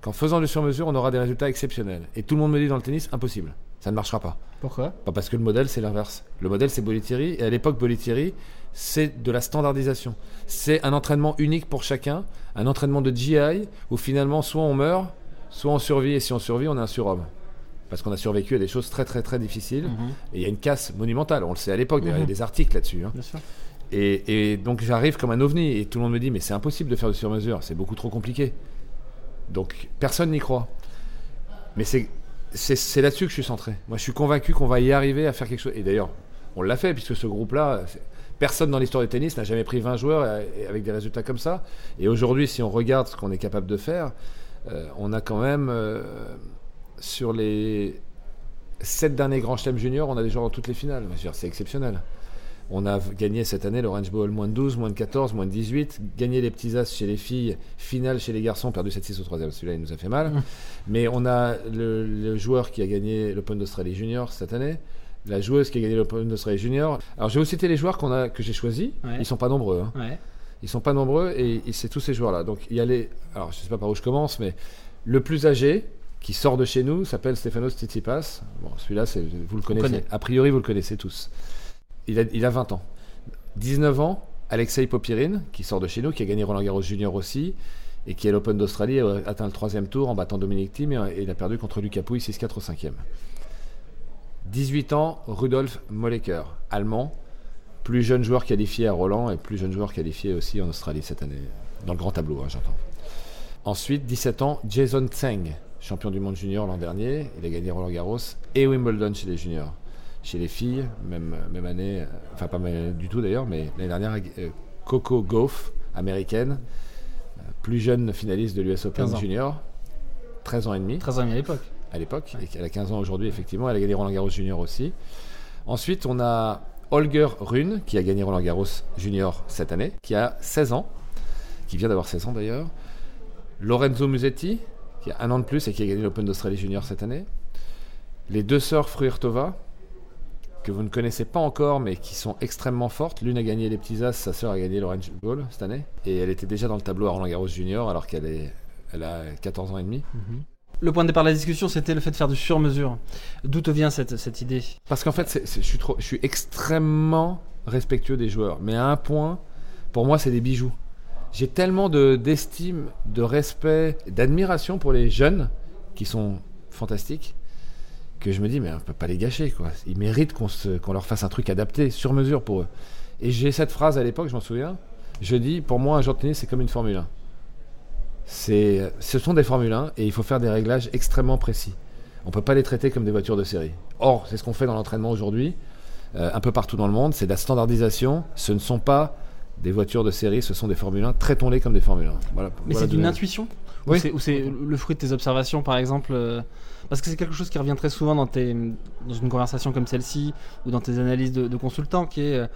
qu'en faisant du sur-mesure, on aura des résultats exceptionnels. Et tout le monde me dit dans le tennis, impossible. Ça ne marchera pas. Pourquoi? Pas parce que le modèle, c'est l'inverse. Le modèle, c'est Bollettieri. Et à l'époque, Bollettieri, c'est de la standardisation. C'est un entraînement unique pour chacun. Un entraînement de GI où finalement, soit on meurt, soit on survit. Et si on survit, on est un surhomme. Parce qu'on a survécu à des choses très, très, très difficiles. Mhm, Et il y a une casse monumentale. On le sait à l'époque. Il y a Mhm. des articles là-dessus. hein. Et, et donc j'arrive comme un ovni et tout le monde me dit mais c'est impossible de faire du sur-mesure, c'est beaucoup trop compliqué. Donc personne n'y croit. Mais c'est là-dessus que je suis centré. Moi je suis convaincu qu'on va y arriver à faire quelque chose. Et d'ailleurs on l'a fait puisque ce groupe-là, personne dans l'histoire du tennis n'a jamais pris 20 joueurs euh, avec des résultats comme ça. Et aujourd'hui si on regarde ce qu'on est capable de faire, euh, on a quand même euh, sur les sept derniers grands chelems juniors, on a des joueurs dans toutes les finales. C'est exceptionnel. On a gagné cette année l'Orange Bowl moins de 12, moins de 14, moins de 18. Gagné les petits as chez les filles, finale chez les garçons, perdu 7-6 au troisième. Celui-là, il nous a fait mal. Mm. Mais on a le, le joueur qui a gagné l'Open d'Australie Junior cette année. La joueuse qui a gagné l'Open d'Australie Junior. Alors, je vais vous citer les joueurs qu'on a, que j'ai choisis. Ouais. Ils sont pas nombreux. hein. Ouais. Ils sont pas nombreux et, et c'est tous ces joueurs-là. Donc il y a les. Alors je sais pas par où je commence, mais le plus âgé qui sort de chez nous s'appelle Stefanos Tsitsipas. Bon, celui-là, c'est- vous le connaissez. connaît. A priori, vous le connaissez tous. Il a, il a 20 ans. 19 ans, Alexei Popirine, qui sort de chez nous, qui a gagné Roland Garros Junior aussi, et qui est l'Open d'Australie, a atteint le troisième tour en battant Dominic Thiem et, et il a perdu contre Lucas Pouille 6-4 au cinquième. 18 ans, Rudolf Molleker, allemand, plus jeune joueur qualifié à Roland et plus jeune joueur qualifié aussi en Australie cette année, dans le grand tableau, hein, j'entends. Ensuite, 17 ans, Jason Tseng, champion du monde junior l'an dernier. Il a gagné Roland Garros et Wimbledon chez les juniors. Chez les filles, même, même année, euh, enfin pas du tout d'ailleurs, mais l'année dernière, euh, Coco Gauff, américaine, euh, plus jeune finaliste de l'US Open 15 ans. junior, 13 ans et demi 13 ans à l'époque. À l'époque, et elle a 15 ans aujourd'hui, effectivement. Elle a gagné Roland Garros Junior aussi. Ensuite, on a Holger Rune, qui a gagné Roland Garros Junior cette année, qui a 16 ans, qui vient d'avoir 16 ans d'ailleurs. Lorenzo Musetti, qui a un an de plus et qui a gagné l'Open d'Australie Junior cette année. Les deux sœurs Fruirtova, que vous ne connaissez pas encore, mais qui sont extrêmement fortes. L'une a gagné les petits as, sa sœur a gagné l'Orange Bowl cette année. Et elle était déjà dans le tableau à Roland Garros Junior, alors qu'elle est, elle a 14 ans et demi. Le point de départ de la discussion, c'était le fait de faire du sur-mesure. D'où te vient cette, cette idée? Parce qu'en fait, je, suis extrêmement respectueux des joueurs. Mais à un point, pour moi, c'est des bijoux. J'ai tellement de- d'estime, de, respect, d'admiration pour les jeunes qui sont fantastiques que je me dis, mais on peut pas les gâcher. Quoi. Ils méritent qu'on leur fasse un truc adapté, sur mesure pour eux. Et j'ai cette phrase à l'époque, je m'en souviens. Je dis, pour moi, un joueur de tennis, c'est comme une Formule 1. C'est, ce sont des Formule 1 et il faut faire des réglages extrêmement précis. On peut pas les traiter comme des voitures de série. Or, c'est ce qu'on fait dans l'entraînement aujourd'hui, euh, un peu partout dans le monde, c'est de la standardisation. Ce ne sont pas des voitures de série, ce sont des Formule 1. Traitons-les comme des Formule 1. Voilà, Mais voilà c'est d'une intuition Oui. Ou c'est- Ou c'est le fruit de tes observations, par exemple euh, Parce que c'est quelque chose qui revient très souvent dans, tes, dans une conversation comme celle-ci, ou dans tes analyses de, de consultant, qui est euh,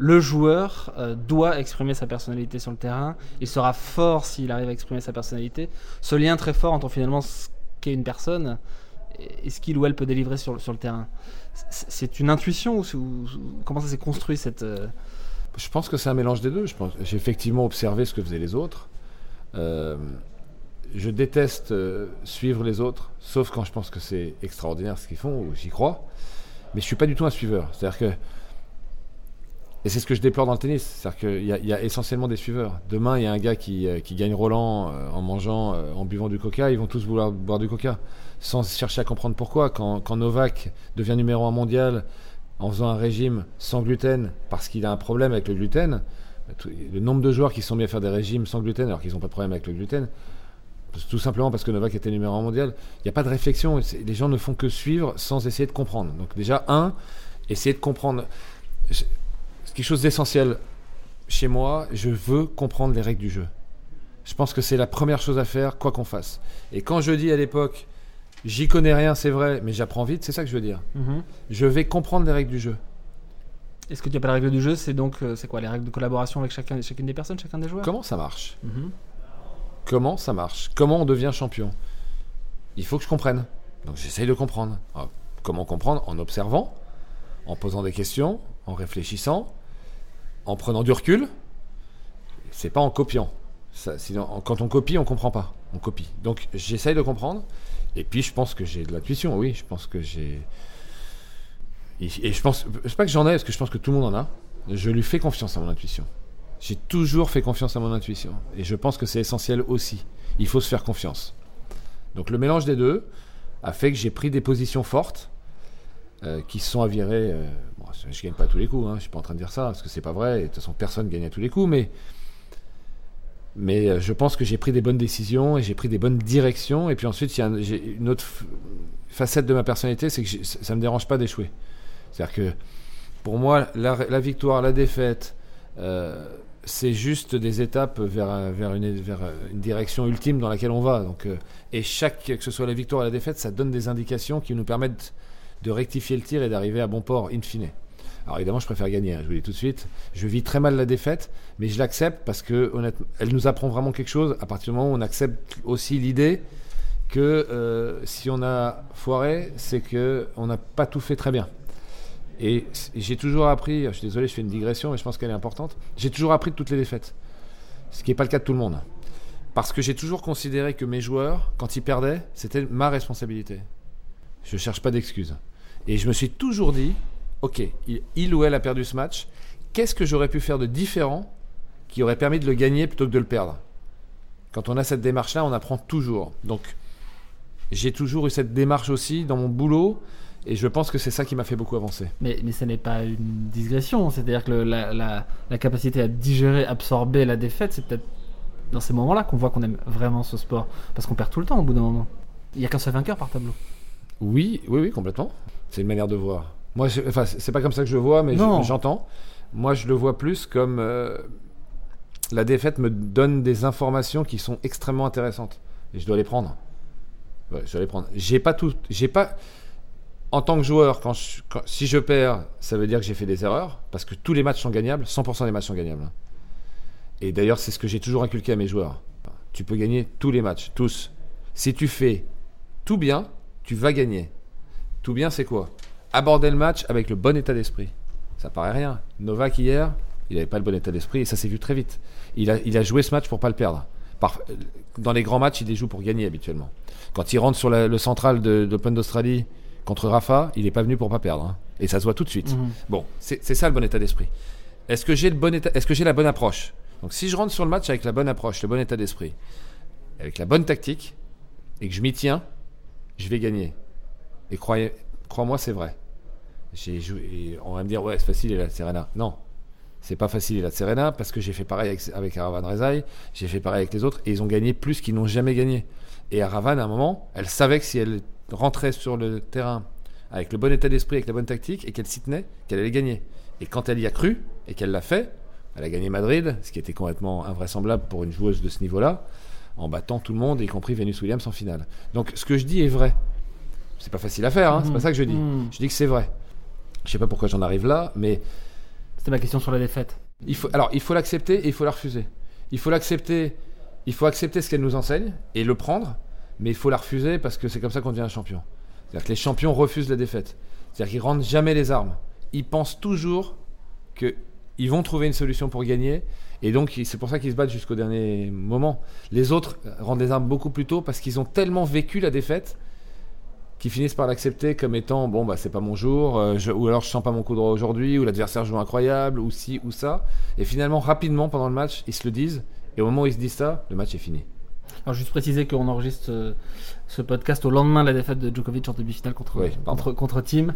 le joueur euh, doit exprimer sa personnalité sur le terrain. Il sera fort s'il arrive à exprimer sa personnalité. Ce lien très fort entre finalement ce qu'est une personne et ce qu'il ou elle peut délivrer sur, le- terrain. C'est- une intuition ou, comment ça s'est construit cette... euh, Je pense que c'est un mélange des deux. J'ai effectivement observé ce que faisaient les autres. Euh, je déteste suivre les autres, sauf quand je pense que c'est extraordinaire ce qu'ils font, ou j'y crois. Mais je suis pas du tout un suiveur. C'est-à-dire que. Et c'est ce que je déplore dans le tennis. C'est-à-dire qu'il y, a- essentiellement des suiveurs. Demain, il y a un gars qui, euh, qui gagne Roland euh, en mangeant, euh, en buvant du coca. Ils vont tous vouloir boire du coca. Sans chercher à comprendre pourquoi. Quand, quand Novak devient numéro un mondial en faisant un régime sans gluten, parce qu'il a un problème avec le gluten, le nombre de joueurs qui sont mis à faire des régimes sans gluten alors qu'ils n'ont pas de problème avec le gluten, tout simplement parce que Novak était numéro un mondial, il n'y a pas de réflexion. Les gens ne font que suivre sans essayer de comprendre. Donc déjà, un, essayer de comprendre. Quelque chose d'essentiel. Chez moi, je veux comprendre les règles du jeu. Je pense que c'est la première chose à faire, quoi qu'on fasse. Et quand je dis à l'époque, j'y connais rien, c'est vrai, mais j'apprends vite, c'est ça que je veux dire. Je vais comprendre les règles du jeu. Est-ce que tu appelles la règle du jeu C'est donc euh, c'est quoi les règles de collaboration avec chacun, chacune des personnes, chacun des joueurs? Comment ça marche? Mhm. Comment ça marche? Comment on devient champion? Il faut que je comprenne. Donc j'essaye de comprendre. Alors, comment comprendre? En observant, en posant des questions, en réfléchissant, en prenant du recul. C'est pas en copiant. Sinon, quand on copie, on comprend pas. On copie. Donc j'essaye de comprendre. Et puis je pense que j'ai de l'intuition. Oui, je pense que j'ai. Et je pense, c'est pas que j'en ai, parce que je pense que tout le monde en a. Je lui fais confiance à mon intuition. J'ai toujours fait confiance à mon intuition. Et je pense que c'est essentiel aussi. Il faut se faire confiance. Donc le mélange des deux a fait que j'ai pris des positions fortes euh, qui sont avérées. euh, je gagne pas à tous les coups, hein, je suis pas en train de dire ça, parce que c'est pas vrai. De toute façon, personne gagne à tous les coups. Mais, mais euh, je pense que j'ai pris des bonnes décisions et j'ai pris des bonnes directions. Et puis ensuite, il y a une autre facette de ma personnalité, c'est que ça me dérange pas d'échouer. C'est-à-dire que pour moi, la, victoire, la défaite, euh, c'est juste des étapes vers, vers une direction ultime dans laquelle on va. Donc, euh, et chaque, que ce soit la victoire ou la défaite, ça donne des indications qui nous permettent de rectifier le tir et d'arriver à bon port, in fine. Alors évidemment, je préfère gagner, hein, je vous le dis tout de suite. Je vis très mal la défaite, mais je l'accepte parce que honnêtement, elle nous apprend vraiment quelque chose à partir du moment où on accepte aussi l'idée que euh, si on a foiré, c'est que on n'a pas tout fait très bien. Et j'ai toujours appris, je suis désolé, je fais une digression, mais je pense qu'elle est importante. J'ai toujours appris de toutes les défaites, ce qui n'est pas le cas de tout le monde. Parce que j'ai toujours considéré que mes joueurs, quand ils perdaient, c'était ma responsabilité. Je ne cherche pas d'excuses. Et je me suis toujours dit, ok, il, ou elle a perdu ce match, qu'est-ce que j'aurais pu faire de différent qui aurait permis de le gagner plutôt que de le perdre? Quand on a cette démarche-là, on apprend toujours. Donc, j'ai toujours eu cette démarche aussi dans mon boulot, et je pense que c'est ça qui m'a fait beaucoup avancer. Mais, mais ce n'est pas une digression, c'est-à-dire que la- la capacité à digérer, absorber la défaite, c'est peut-être dans ces moments-là qu'on voit qu'on aime vraiment ce sport. Parce qu'on perd tout le temps au bout d'un moment. Il n'y a qu'un seul vainqueur par tableau. Oui, oui, oui, complètement. C'est une manière de voir. Moi, je- enfin, c'est pas comme ça que je le vois, mais j'entends. Moi, je le vois plus comme euh, la défaite me donne des informations qui sont extrêmement intéressantes et je dois les prendre. Ouais, je dois les prendre. J'ai pas tout. J'ai pas. En tant que joueur, quand, je- quand- si je perds, ça veut dire que j'ai fait des erreurs parce que tous les matchs sont gagnables. 100% des matchs sont gagnables. Et d'ailleurs, c'est ce que j'ai toujours inculqué à mes joueurs. Tu peux gagner tous les matchs, tous. Si tu fais tout bien, tu vas gagner. Tout bien, c'est quoi? Aborder le match avec le bon état d'esprit. Ça paraît rien. Novak hier, il n'avait pas le bon état d'esprit et ça s'est vu très vite. Il a, il a joué ce match pour pas le perdre. Par- dans les grands matchs, il les joue pour gagner habituellement. Quand il rentre sur la- le central de, de l'Open d'Australie contre Rafa, il n'est pas venu pour pas perdre. hein. Et ça se voit tout de suite. Mhm. Bon, c'est ça le bon état d'esprit. Est-ce que j'ai bon Est-ce que j'ai la bonne approche? Donc, si je rentre sur le match avec la bonne approche, le bon état d'esprit, avec la bonne tactique, et que je m'y tiens, je vais gagner. Et croyez, crois-moi, c'est vrai. Et on va me dire ouais, c'est facile, il a Serena. Non, c'est pas facile, il a Serena parce que j'ai fait pareil avec, avec Aravan Rezaï, j'ai fait pareil avec les autres, et ils ont gagné plus qu'ils n'ont jamais gagné. Et Aravan, à un moment, elle savait que si elle rentrait sur le terrain avec le bon état d'esprit, avec la bonne tactique, et qu'elle s'y tenait, qu'elle allait gagner. Et quand elle y a cru, et qu'elle l'a fait, Elle a gagné Madrid, ce qui était complètement invraisemblable pour une joueuse de ce niveau-là, en battant tout le monde, y compris Venus Williams en finale. Donc ce que je dis est vrai. C'est pas facile à faire, hein, c'est pas ça que je dis. Mhm. Je dis que c'est vrai. Je sais pas pourquoi j'en arrive là, mais C'était ma question sur la défaite. il faut, alors, il faut l'accepter et il faut la refuser. Il faut l'accepter, il faut accepter ce qu'elle nous enseigne et le prendre, mais il faut la refuser parce que c'est comme ça qu'on devient un champion. C'est-à-dire que les champions refusent la défaite. C'est-à-dire qu'ils rendent jamais les armes. Ils pensent toujours qu'ils vont trouver une solution pour gagner et donc c'est pour ça qu'ils se battent jusqu'au dernier moment. Les autres rendent les armes beaucoup plus tôt parce qu'ils ont tellement vécu la défaite qu'ils finissent par l'accepter comme étant bon bah c'est pas mon jour euh, je- ou alors je sens pas mon coup droit aujourd'hui ou l'adversaire joue incroyable ou ci ou ça et finalement rapidement pendant le match ils se le disent et au moment où ils se disent ça le match est fini Alors juste préciser qu'on enregistre euh, ce podcast au lendemain de la défaite de Djokovic en demi-finale contre, Oui, contre, contre Team.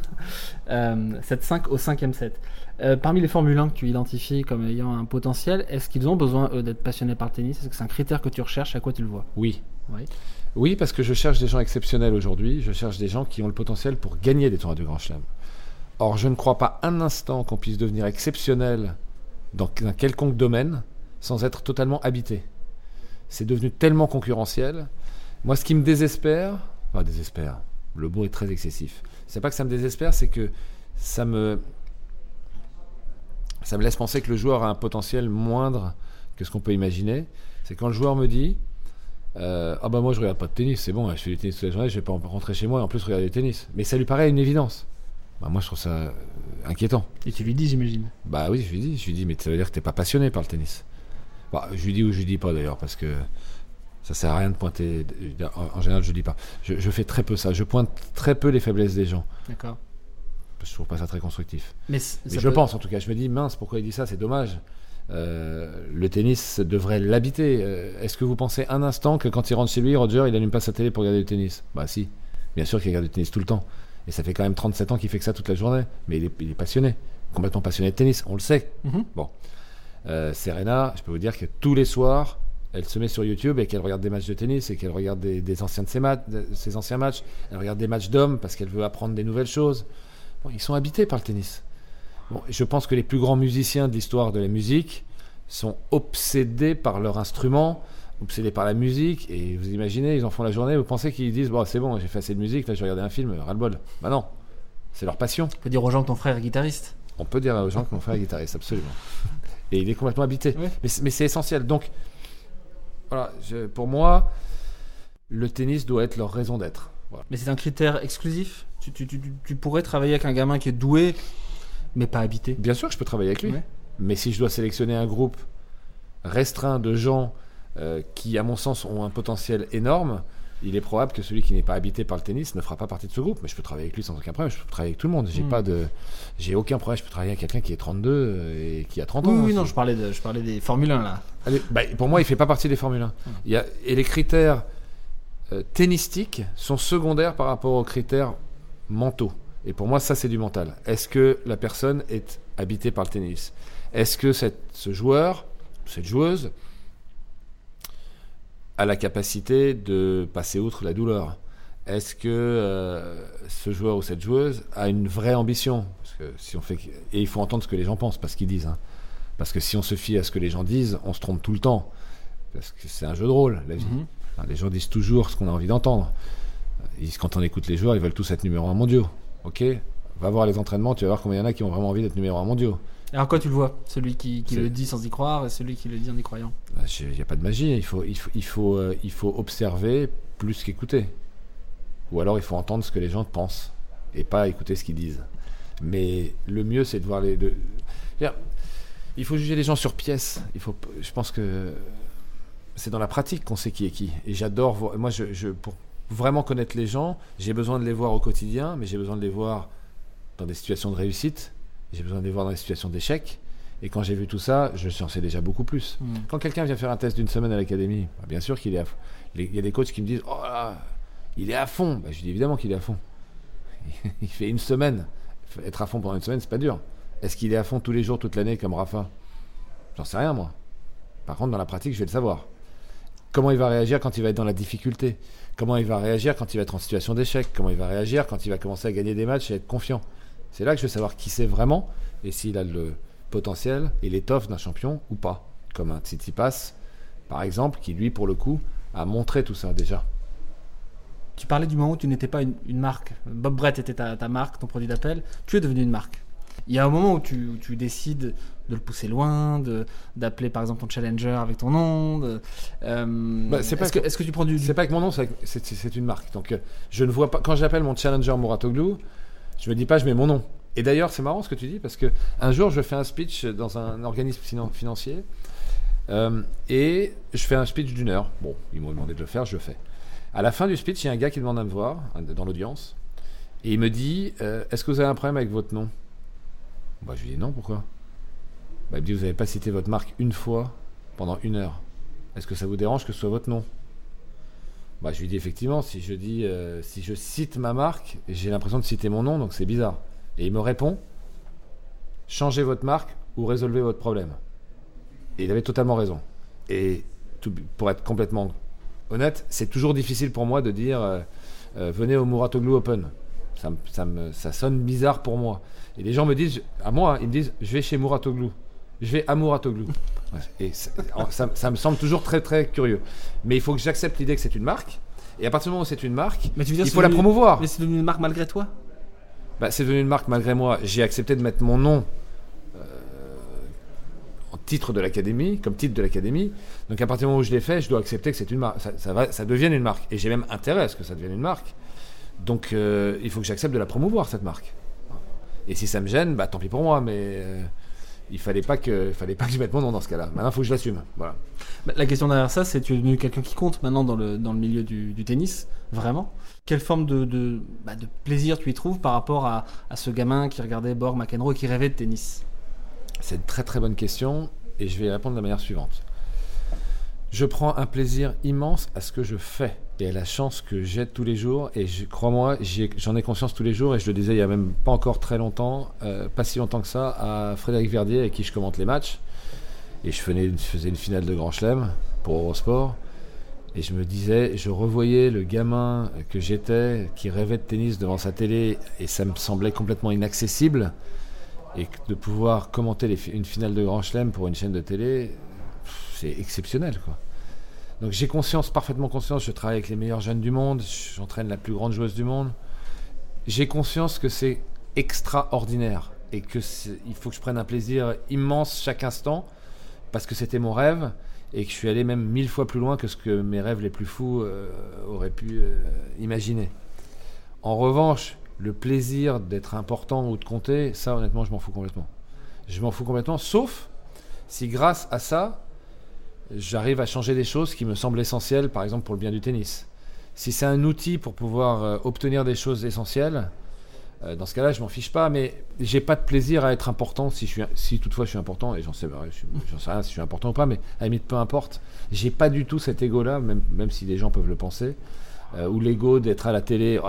Euh, 7-5 au cinquième set. Euh, parmi les Formule 1 que tu identifies comme ayant un potentiel, est-ce qu'ils ont besoin eux d'être passionnés par le tennis? Est-ce que c'est un critère que tu recherches? À quoi tu le vois? Oui. Oui. oui parce que je cherche des gens exceptionnels aujourd'hui. Je cherche des gens qui ont le potentiel pour gagner des tournois de Grand Chelem. Or je ne crois pas un instant qu'on puisse devenir exceptionnel dans un quelconque domaine sans être totalement habité. C'est devenu tellement concurrentiel. Moi, ce qui me désespère, enfin désespère, le mot est très excessif. C'est pas que ça me désespère, c'est que ça me, ça me laisse penser que le joueur a un potentiel moindre que ce qu'on peut imaginer. C'est quand le joueur me dit, euh, ah bah moi je regarde pas de tennis, c'est bon, je fais du tennis toute la journée, je vais pas rentrer chez moi et en plus regarder du tennis. Mais ça lui paraît une évidence. Bah moi je trouve ça euh, inquiétant. Et tu lui dis, j'imagine. Bah oui, je lui dis, je lui dis, mais ça veut dire que t'es pas passionné par le tennis. Bah, je lui dis ou je lui dis pas d'ailleurs, parce que ça sert à rien de pointer. En, en général, je dis pas. Je, je fais très peu ça. Je pointe très peu les faiblesses des gens. D'accord. Je trouve pas ça très constructif. Mais, je peut- pense en tout cas. Je me dis, mince, pourquoi il dit ça C'est dommage. Euh, le tennis devrait l'habiter. Euh, Est-ce que vous pensez un instant que quand il rentre chez lui, Roger, il allume pas sa télé pour regarder du tennis? Bah si. Bien sûr qu'il regarde du tennis tout le temps. Et ça fait quand même 37 ans qu'il fait que ça toute la journée. Mais il est, il est passionné. Complètement passionné de tennis. On le sait. Mhm. Euh, Serena, je peux vous dire que tous les soirs, elle se met sur YouTube et qu'elle regarde des matchs de tennis et qu'elle regarde des, des anciens de ses, de ses anciens matchs. Elle regarde des matchs d'hommes parce qu'elle veut apprendre des nouvelles choses. Bon, ils sont habités par le tennis. Bon, je pense que les plus grands musiciens de l'histoire de la musique sont obsédés par leur instrument, obsédés par la musique. Et vous imaginez, ils en font la journée. Vous pensez qu'ils disent bon, c'est bon, j'ai fait assez de musique, là je vais regarder un film, ras-le-bol. Bah non, c'est leur passion. Tu peux dire aux gens que ton frère est guitariste? On peut dire aux gens que mon frère est guitariste, absolument. Et il est complètement habité. Mais, c'est- mais c'est essentiel. Donc, voilà, je- pour moi, le tennis doit être leur raison d'être. Voilà. Mais c'est un critère exclusif tu, tu- tu- tu- tu pourrais travailler avec un gamin qui est doué, mais pas habité. Bien sûr que je peux travailler avec lui. Ouais. Mais si je dois sélectionner un groupe restreint de gens euh, qui, à mon sens, ont un potentiel énorme, il est probable que celui qui n'est pas habité par le tennis ne fera pas partie de ce groupe. Mais je peux travailler avec lui sans aucun problème. Je peux travailler avec tout le monde. J'ai Hmm. pas de, j'ai aucun problème. Je peux travailler avec quelqu'un qui est 32 euh, et qui a 30 Oui, ans. oui, hein. non, je parlais, de, je parlais des Formule 1 là. Allez, bah, pour moi, il fait pas partie des Formule 1. Il y a, et les critères euh, tennistiques sont secondaires par rapport aux critères mentaux. Et pour moi, ça, c'est du mental. Est-ce que la personne est habitée par le tennis? Est-ce que ce joueur, cette joueuse, a la capacité de passer outre la douleur? Est-ce que euh, ce joueur ou cette joueuse a une vraie ambition? Parce que si on fait, et il faut entendre ce que les gens pensent, pas ce qu'ils disent. hein. Parce que si on se fie à ce que les gens disent, on se trompe tout le temps. Parce que c'est un jeu de rôle, la vie. Mhm. Les gens disent toujours ce qu'on a envie d'entendre. Quand on écoute les joueurs, ils veulent tous être numéro un mondiaux. Ok Va voir les entraînements, tu vas voir combien il y en a qui ont vraiment envie d'être numéro un mondiaux. Alors quoi tu le vois Celui qui, le dit sans y croire et celui qui le dit en y croyant? Bah, Il n'y a pas de magie. Il faut, il faut, il faut, euh, il faut observer plus qu'écouter. Ou alors il faut entendre ce que les gens pensent et pas écouter ce qu'ils disent. Mais le mieux, c'est de voir les deux. Il faut juger les gens sur pièce. Il faut, je pense que c'est dans la pratique qu'on sait qui est qui. Et j'adore voir. Moi, je, je- pour vraiment connaître les gens, j'ai besoin de les voir au quotidien, mais j'ai besoin de les voir dans des situations de réussite. J'ai besoin de les voir dans des situations d'échec. Et quand j'ai vu tout ça, je j'en sais déjà beaucoup plus. Mhm. Quand quelqu'un vient faire un test d'une semaine à l'académie, bah, bien sûr qu'il est à fond. Il y a des coachs qui me disent Oh là, il est à fond. Bah, je dis évidemment qu'il est à fond. il fait une semaine. Être à fond pendant une semaine, c'est pas dur. Est-ce qu'il est à fond tous les jours, toute l'année, comme Rafa? J'en sais rien, moi. Par contre, dans la pratique, je vais le savoir. Comment il va réagir quand il va être dans la difficulté? Comment il va réagir quand il va être en situation d'échec? Comment il va réagir quand il va commencer à gagner des matchs et être confiant? C'est là que je vais savoir qui c'est vraiment et s'il a le, potentiel et l'étoffe d'un champion ou pas. Comme un Tsitsipas, par exemple, qui lui, pour le coup, a montré tout ça déjà. Tu parlais du moment où tu n'étais pas une, marque. Bob Brett était ta, marque, ton produit d'appel. Tu es devenu une marque. Il y a un moment où tu, tu décides de le pousser loin, d'appeler par exemple ton challenger avec ton nom. Euh, bah, est-ce, que, est-ce que, tu prends du. C'est pas avec mon nom, c'est, une marque. Donc euh, je ne vois pas. Quand j'appelle mon challenger Muratoglu, je me dis pas je mets mon nom. Et d'ailleurs, c'est marrant ce que tu dis parce que un jour, je fais un speech dans un organisme financier euh, et je fais un speech d'une heure. Bon, ils m'ont demandé de le faire, je le fais. À la fin du speech, il y a un gars qui demande à me voir dans l'audience et il me dit euh, Est-ce que vous avez un problème avec votre nom? Bah, Je lui dis Non, pourquoi? Bah, Il me dit Vous n'avez pas cité votre marque une fois pendant une heure. Est-ce que ça vous dérange que ce soit votre nom? Bah, Je lui dis Effectivement, si je, dis, euh, si je cite ma marque, j'ai l'impression de citer mon nom, donc c'est bizarre. Et il me répond Changez votre marque ou résolvez votre problème. Et il avait totalement raison. Et pour être complètement honnête, c'est toujours difficile pour moi de dire euh, euh, venez au Muratoglu Open. Ça, ça, me, ça, sonne bizarre pour moi. Et les gens me disent, à moi, ils me disent je vais chez Muratoglu. Je vais à Muratoglu. Et ça, ça, me semble toujours très très curieux. Mais il faut que j'accepte l'idée que c'est une marque. Et à partir du moment où c'est une marque, il faut la promouvoir. Mais c'est devenu une marque malgré toi? Bah, C'est devenu une marque malgré moi. J'ai accepté de mettre mon nom titre de l'académie, comme titre de l'académie. Donc à partir du moment où je l'ai fait, je dois accepter que c'est une marque, ça, va, ça devienne une marque. Et j'ai même intérêt à ce que ça devienne une marque. Donc euh, il faut que j'accepte de la promouvoir cette marque. Et si ça me gêne, bah tant pis pour moi, mais euh, il fallait pas que, fallait pas que je mette mon nom dans ce cas-là. Maintenant, il faut que je l'assume. Voilà. Bah, la question derrière ça, c'est tu es devenu quelqu'un qui compte maintenant dans le, dans le milieu du, tennis, vraiment. Quelle forme de, de, bah, de, plaisir tu y trouves par rapport à, à ce gamin qui regardait Borg McEnroe et qui rêvait de tennis? C'est une très très bonne question et je vais y répondre de la manière suivante. Je prends un plaisir immense à ce que je fais et la chance que j'ai tous les jours. Et crois-moi, j'en ai, conscience tous les jours. Et je le disais il n'y a même pas encore très longtemps, euh, pas si longtemps que ça, à Frédéric Verdier avec qui je commente les matchs. Et je faisais une finale de Grand Chelem pour Eurosport. Et je me disais, je revoyais le gamin que j'étais, qui rêvait de tennis devant sa télé, et ça me semblait complètement inaccessible. Et de pouvoir commenter une finale de Grand Chelem pour une chaîne de télé, c'est exceptionnel. Quoi. Donc j'ai conscience, parfaitement conscience, je travaille avec les meilleurs jeunes du monde, j'entraîne la plus grande joueuse du monde. J'ai conscience que c'est extraordinaire et que il faut que je prenne un plaisir immense chaque instant parce que c'était mon rêve et que je suis allé même mille fois plus loin que ce que mes rêves les plus fous euh, auraient pu euh, imaginer. En revanche, le plaisir d'être important ou de compter, ça honnêtement, je m'en fous complètement. Je m'en fous complètement, sauf si grâce à ça, j'arrive à changer des choses qui me semblent essentielles, par exemple pour le bien du tennis. Si c'est un outil pour pouvoir euh, obtenir des choses essentielles, euh, dans ce cas-là, je m'en fiche pas, mais j'ai pas de plaisir à être important si, je suis, si toutefois je suis important, et j'en sais, sais, rien si je suis important ou pas, mais à la limite, peu importe. J'ai pas du tout cet ego-là, même, même si les gens peuvent le penser. Euh, ou l'ego d'être à la télé, oh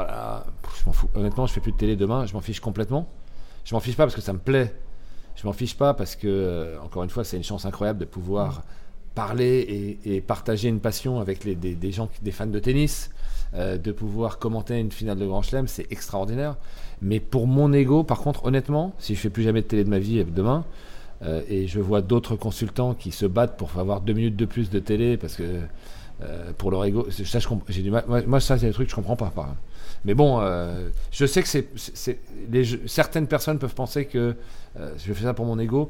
je m'en fous. Honnêtement, je fais plus de télé demain, je m'en fiche complètement. Je m'en fiche pas parce que ça me plaît. Je m'en fiche pas parce que, encore une fois, c'est une chance incroyable de pouvoir parler et, partager une passion avec des, gens, des fans de tennis, euh, de pouvoir commenter une finale de Grand Chelem, c'est extraordinaire. Mais pour mon ego, par contre, honnêtement, si je fais plus jamais de télé de ma vie demain, et je vois d'autres consultants qui se battent pour avoir deux minutes de plus de télé parce que euh, pour leur ego. Ça, j'ai du mal. Moi, ça, c'est des trucs que je comprends pas. Mais bon, euh, je sais que certaines personnes peuvent penser que euh, je fais ça pour mon ego.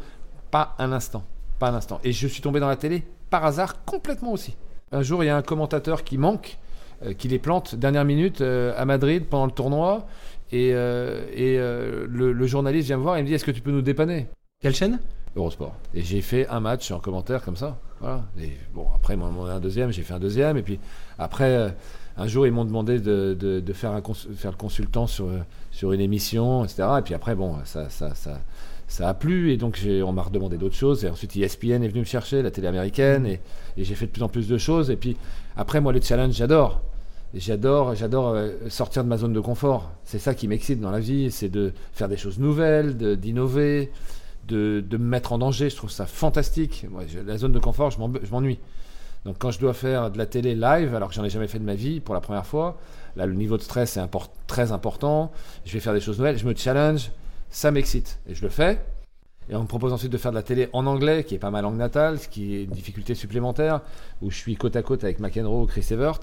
Pas un instant. Pas un instant. Et je suis tombé dans la télé par hasard complètement aussi. Un jour, il y a un commentateur qui manque, qui les plante dernière minute à Madrid pendant le tournoi. Et, et le, journaliste vient me voir et me dit Est-ce que tu peux nous dépanner? Quelle chaîne? Eurosport. Et j'ai fait un match en commentaire comme ça. Voilà. Et bon, après, ils m'ont demandé un deuxième, j'ai fait un deuxième. Et puis après, euh, un jour, ils m'ont demandé de, de, faire, un faire le consultant sur, sur une émission, etc. Et puis après, bon, ça, ça, ça, ça a plu. Et donc, on m'a redemandé d'autres choses. Et ensuite, ESPN est venu me chercher, la télé américaine. Et, j'ai fait de plus en plus de choses. Et puis après, moi, le challenge, j'adore. J'adore, j'adore euh, sortir de ma zone de confort. C'est ça qui m'excite dans la vie, c'est de faire des choses nouvelles, d'innover de, me mettre en danger. Je trouve ça fantastique. La zone de confort, je m'ennuie. Donc quand je dois faire de la télé live, alors que j'en ai jamais fait de ma vie pour la première fois, là le niveau de stress est très important. Je vais faire des choses nouvelles, je me challenge, ça m'excite et je le fais. Et on me propose ensuite de faire de la télé en anglais, qui est pas ma langue natale, ce qui est une difficulté supplémentaire, où je suis côte à côte avec McEnroe, Chris Evert,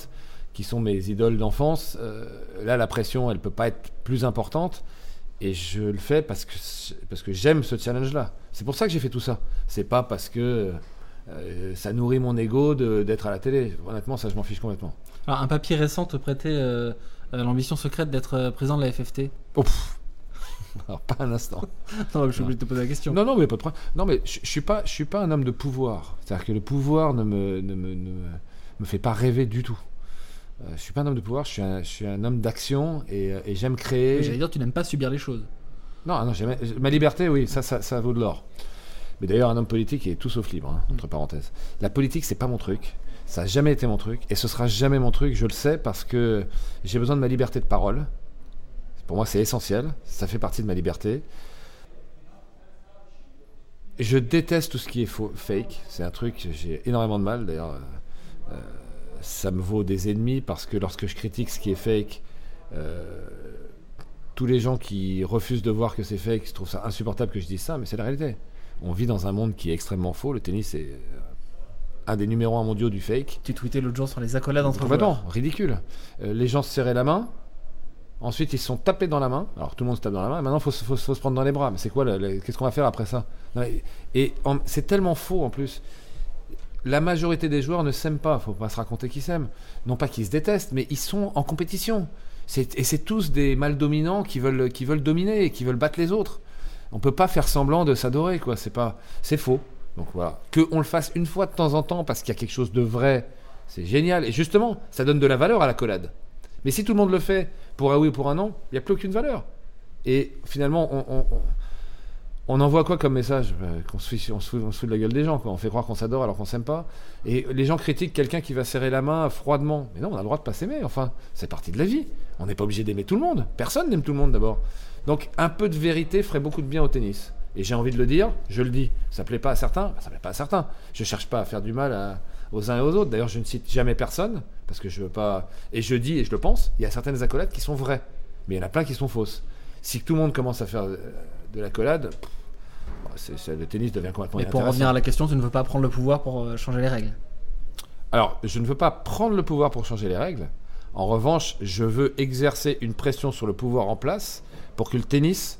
qui sont mes idoles d'enfance. Euh, là, la pression, elle peut pas être plus importante. Et je le fais parce que, parce que j'aime ce challenge-là. C'est pour ça que j'ai fait tout ça. C'est pas parce que euh, ça nourrit mon ego d'être à la télé. Honnêtement, ça, je m'en fiche complètement. Alors, un papier récent te prêtait euh, l'ambition secrète d'être président de la FFT oh, Alors, pas un instant. non, je suis obligé de te poser la question. Non, non, mais pas de problème. Non, mais je, je suis pas, je suis pas un homme de pouvoir. C'est-à-dire que le pouvoir ne me, ne me, ne me fait pas rêver du tout. Euh, je suis pas un homme de pouvoir, je suis un, je suis un homme d'action et, et j'aime créer. J'allais dire, tu n'aimes pas subir les choses. Non, non ma liberté, oui, ça, ça, ça vaut de l'or. Mais d'ailleurs, un homme politique est tout sauf libre, hein, entre parenthèses. La politique, c'est pas mon truc. Ça n'a jamais été mon truc et ce sera jamais mon truc. Je le sais parce que j'ai besoin de ma liberté de parole. Pour moi, c'est essentiel. Ça fait partie de ma liberté. Je déteste tout ce qui est faux, fake. C'est un truc, j'ai énormément de mal. D'ailleurs, euh, ça me vaut des ennemis parce que lorsque je critique ce qui est fake, euh, tous les gens qui refusent de voir que c'est fake trouvent ça insupportable que je dise ça, mais c'est la réalité. On vit dans un monde qui est extrêmement faux. Le tennis est euh, un des numéros 1 mondiaux du fake. Tu tweetais l'autre jour sur les accolades entre Complètement, ridicule. Euh, les gens se serraient la main. Ensuite, ils se sont tapés dans la main. Alors, tout le monde se tape dans la main. Maintenant, il faut, se prendre dans les bras. Mais c'est quoi Qu'est-ce qu'on va faire après ça? Et c'est tellement faux en plus. La majorité des joueurs ne s'aiment pas. Faut pas se raconter qu'ils s'aiment. Non pas qu'ils se détestent, mais ils sont en compétition. Et c'est tous des mâles dominants qui veulent, qui veulent dominer et qui veulent battre les autres. On peut pas faire semblant de s'adorer, quoi. C'est pas, c'est faux. Donc voilà, que on le fasse une fois de temps en temps parce qu'il y a quelque chose de vrai, c'est génial. Et justement, ça donne de la valeur à la collade. Mais si tout le monde le fait pour un oui ou pour un non, il n'y a plus aucune valeur. Et finalement, on, envoie quoi comme message? Ben, Qu'on on, se, de la gueule des gens, quoi. On fait croire qu'on s'adore alors qu'on s'aime pas. Et les gens critiquent quelqu'un qui va serrer la main froidement. Mais non, on a le droit de pas s'aimer. Enfin, c'est partie de la vie. On n'est pas obligé d'aimer tout le monde. Personne n'aime tout le monde d'abord. Donc un peu de vérité ferait beaucoup de bien au tennis. Et j'ai envie de le dire, je le dis. Ça plaît pas à certains, ben, ça plaît pas à certains. Je cherche pas à faire du mal aux uns et aux autres. D'ailleurs, je ne cite jamais personne parce que je veux pas. Et je dis et je le pense, il y a certaines accolades qui sont vraies, mais il y en a plein qui sont fausses. Si tout le monde commence à faire de l'accolade, le tennis devient complètement Mais pour revenir à la question, tu ne veux pas prendre le pouvoir pour euh, changer les règles? Alors, je ne veux pas prendre le pouvoir pour changer les règles. En revanche, je veux exercer une pression sur le pouvoir en place pour que le tennis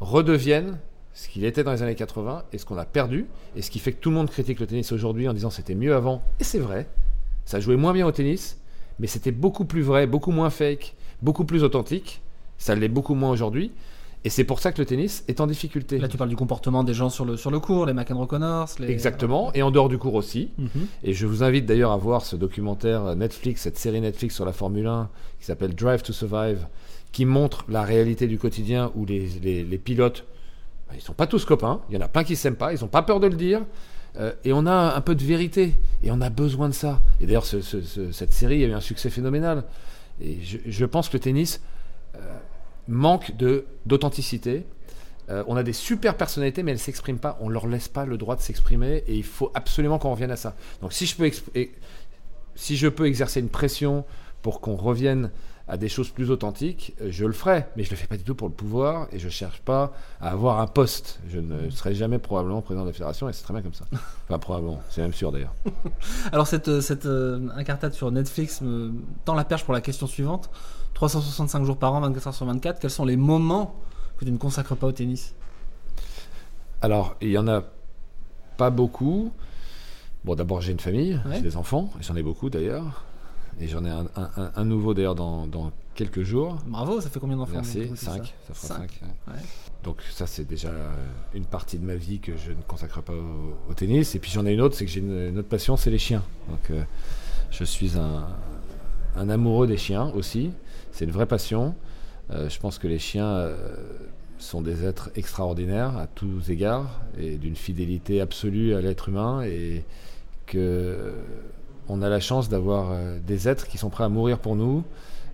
redevienne ce qu'il était dans les années 80 et ce qu'on a perdu, et ce qui fait que tout le monde critique le tennis aujourd'hui en disant c'était mieux avant, et c'est vrai, ça jouait moins bien au tennis, mais c'était beaucoup plus vrai, beaucoup moins fake, beaucoup plus authentique, ça l'est beaucoup moins aujourd'hui, et c'est pour ça que le tennis est en difficulté. Là, tu parles du comportement des gens sur le, sur le cours, les McEnroe Connors. Les... Exactement, et en dehors du cours aussi. Mhm. Et je vous invite d'ailleurs à voir ce documentaire Netflix, cette série Netflix sur la Formule 1 qui s'appelle Drive to Survive, qui montre la réalité du quotidien où les, les, les pilotes, bah, ils sont pas tous copains, il y en a plein qui s'aiment pas, ils n'ont pas peur de le dire. Euh, et on a un peu de vérité, et on a besoin de ça. Et d'ailleurs, ce, ce, cette série a eu un succès phénoménal. Et je, pense que le tennis, euh, manque d'authenticité. Euh, on a des super personnalités, mais elles ne s'expriment pas. On leur laisse pas le droit de s'exprimer, et il faut absolument qu'on revienne à ça. Donc, si je peux, si je peux exercer une pression pour qu'on revienne à des choses plus authentiques, euh, je le ferai. Mais je ne le fais pas du tout pour le pouvoir, et je ne cherche pas à avoir un poste. Je ne serai jamais probablement président de la fédération, et c'est très bien comme ça. Enfin, probablement, c'est même sûr d'ailleurs. Alors, cette, cette euh, incartade sur Netflix me tend la perche pour la question suivante. 365 jours par an, 24 heures sur 24, quels sont les moments que tu ne consacres pas au tennis? Alors, il y en a pas beaucoup. Bon, d'abord, j'ai une famille, j'ai des enfants, j'en ai beaucoup d'ailleurs. Et j'en ai un, nouveau d'ailleurs dans, quelques jours. Bravo, ça fait combien d'enfants Merci, 5. Ça, fera 5. Donc, ça, c'est déjà une partie de ma vie que je ne consacre pas au, tennis. Et puis, j'en ai une autre, c'est que j'ai une, autre passion, c'est les chiens. Donc, euh, je suis un, un amoureux des chiens aussi. C'est une vraie passion. Euh, je pense que les chiens euh, sont des êtres extraordinaires à tous égards et d'une fidélité absolue à l'être humain et que on a la chance d'avoir des êtres qui sont prêts à mourir pour nous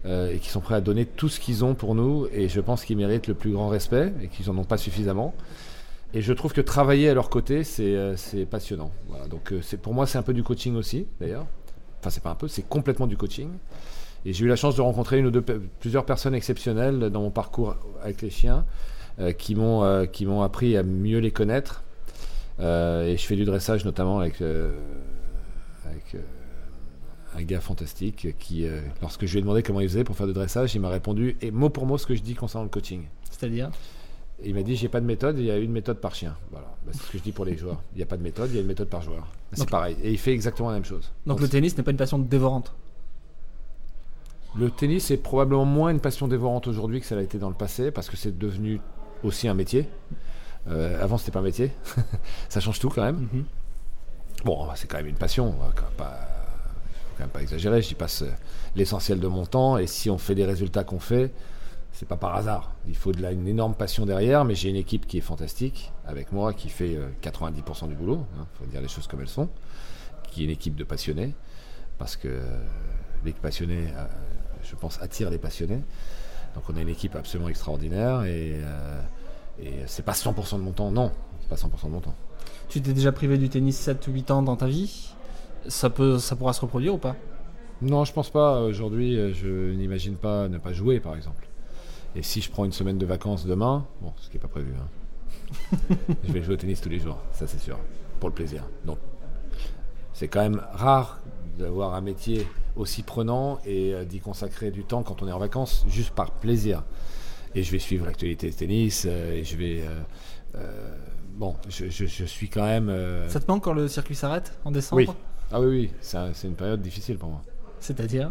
et qui sont prêts à donner tout ce qu'ils ont pour nous et je pense qu'ils méritent le plus grand respect et qu'ils n'en ont pas suffisamment. Et je trouve que travailler à leur côté, c'est passionnant. Donc pour moi, c'est un peu du coaching aussi, d'ailleurs. Enfin, c'est pas un peu, c'est complètement du coaching. Et j'ai eu la chance de rencontrer une ou deux, plusieurs personnes exceptionnelles dans mon parcours avec les chiens. qui m'ont appris à mieux les connaître. et je fais du dressage notamment avec un gars fantastique qui, lorsque je lui ai demandé comment il faisait pour faire du dressage, il m'a répondu et mot pour mot ce que je dis concernant le coaching. C'est-à-dire? Il m'a dit j'ai pas de méthode, il y a une méthode par chien. Voilà, bah, c'est ce que je dis pour les joueurs. Il n'y a pas de méthode, il y a une méthode par joueur. C'est pareil. Et il fait exactement la même chose. Donc, le tennis n'est pas une passion dévorante? Le tennis est probablement moins une passion dévorante aujourd'hui que ça l'a été dans le passé parce que c'est devenu aussi un métier. Euh, avant c'était pas un métier. ça change tout quand même. Mhm. Bon, c'est quand même une passion. Il faut quand même pas exagérer. J'y passe l'essentiel de mon temps et si on fait des résultats qu'on fait, c'est pas par hasard. Il faut de là une énorme passion derrière, mais j'ai une équipe qui est fantastique avec moi, qui fait 90% euh, du boulot. Il hein, faut dire les choses comme elles sont. Qui est une équipe de passionnés, parce que euh, les passionnés, euh, je pense, attirent les passionnés. Donc on a une équipe absolument extraordinaire et, et c'est pas 100% de mon temps. Non, c'est pas 100% de mon temps. Tu t'es déjà privé du tennis 7 ou 8 ans dans ta vie? Ça, peut, ça pourra se reproduire ou pas? Non, je pense pas. Aujourd'hui, je n'imagine pas ne pas jouer, par exemple. Et si je prends une semaine de vacances demain, bon, ce qui n'est pas prévu, hein, je vais jouer au tennis tous les jours, ça c'est sûr, pour le plaisir. Donc, c'est quand même rare d'avoir un métier aussi prenant et euh, d'y consacrer du temps quand on est en vacances, juste par plaisir. Et je vais suivre l'actualité de tennis, euh, et je vais. Euh, bon, je, je, suis quand même. Ça te manque quand le circuit s'arrête en décembre? Oui. Ah oui, oui, c'est une période difficile pour moi. C'est-à-dire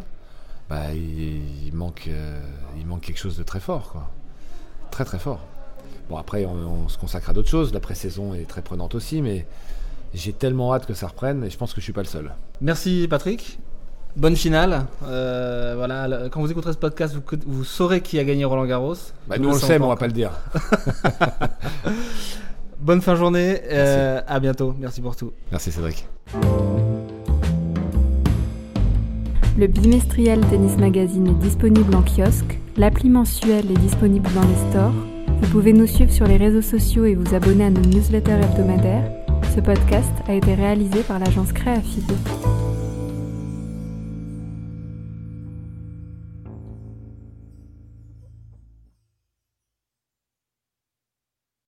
bah, il, manque, euh, il manque quelque chose de très fort, quoi. Très très fort. Bon, après, on, se consacre à d'autres choses. La pré-saison est très prenante aussi, mais j'ai tellement hâte que ça reprenne et je pense que je suis pas le seul. Merci Patrick. Bonne finale. Euh, voilà, quand vous écouterez ce podcast, vous, vous, saurez qui a gagné Roland Garros. Bah, nous, on le sait, mais on va pas le dire. Bonne fin de journée. Euh, à bientôt. Merci pour tout. Merci Cédric. Le bimestriel Tennis Magazine est disponible en kiosque, l'appli mensuelle est disponible dans les stores. Vous pouvez nous suivre sur les réseaux sociaux et vous abonner à nos newsletters hebdomadaires. Ce podcast a été réalisé par l'agence Créafide.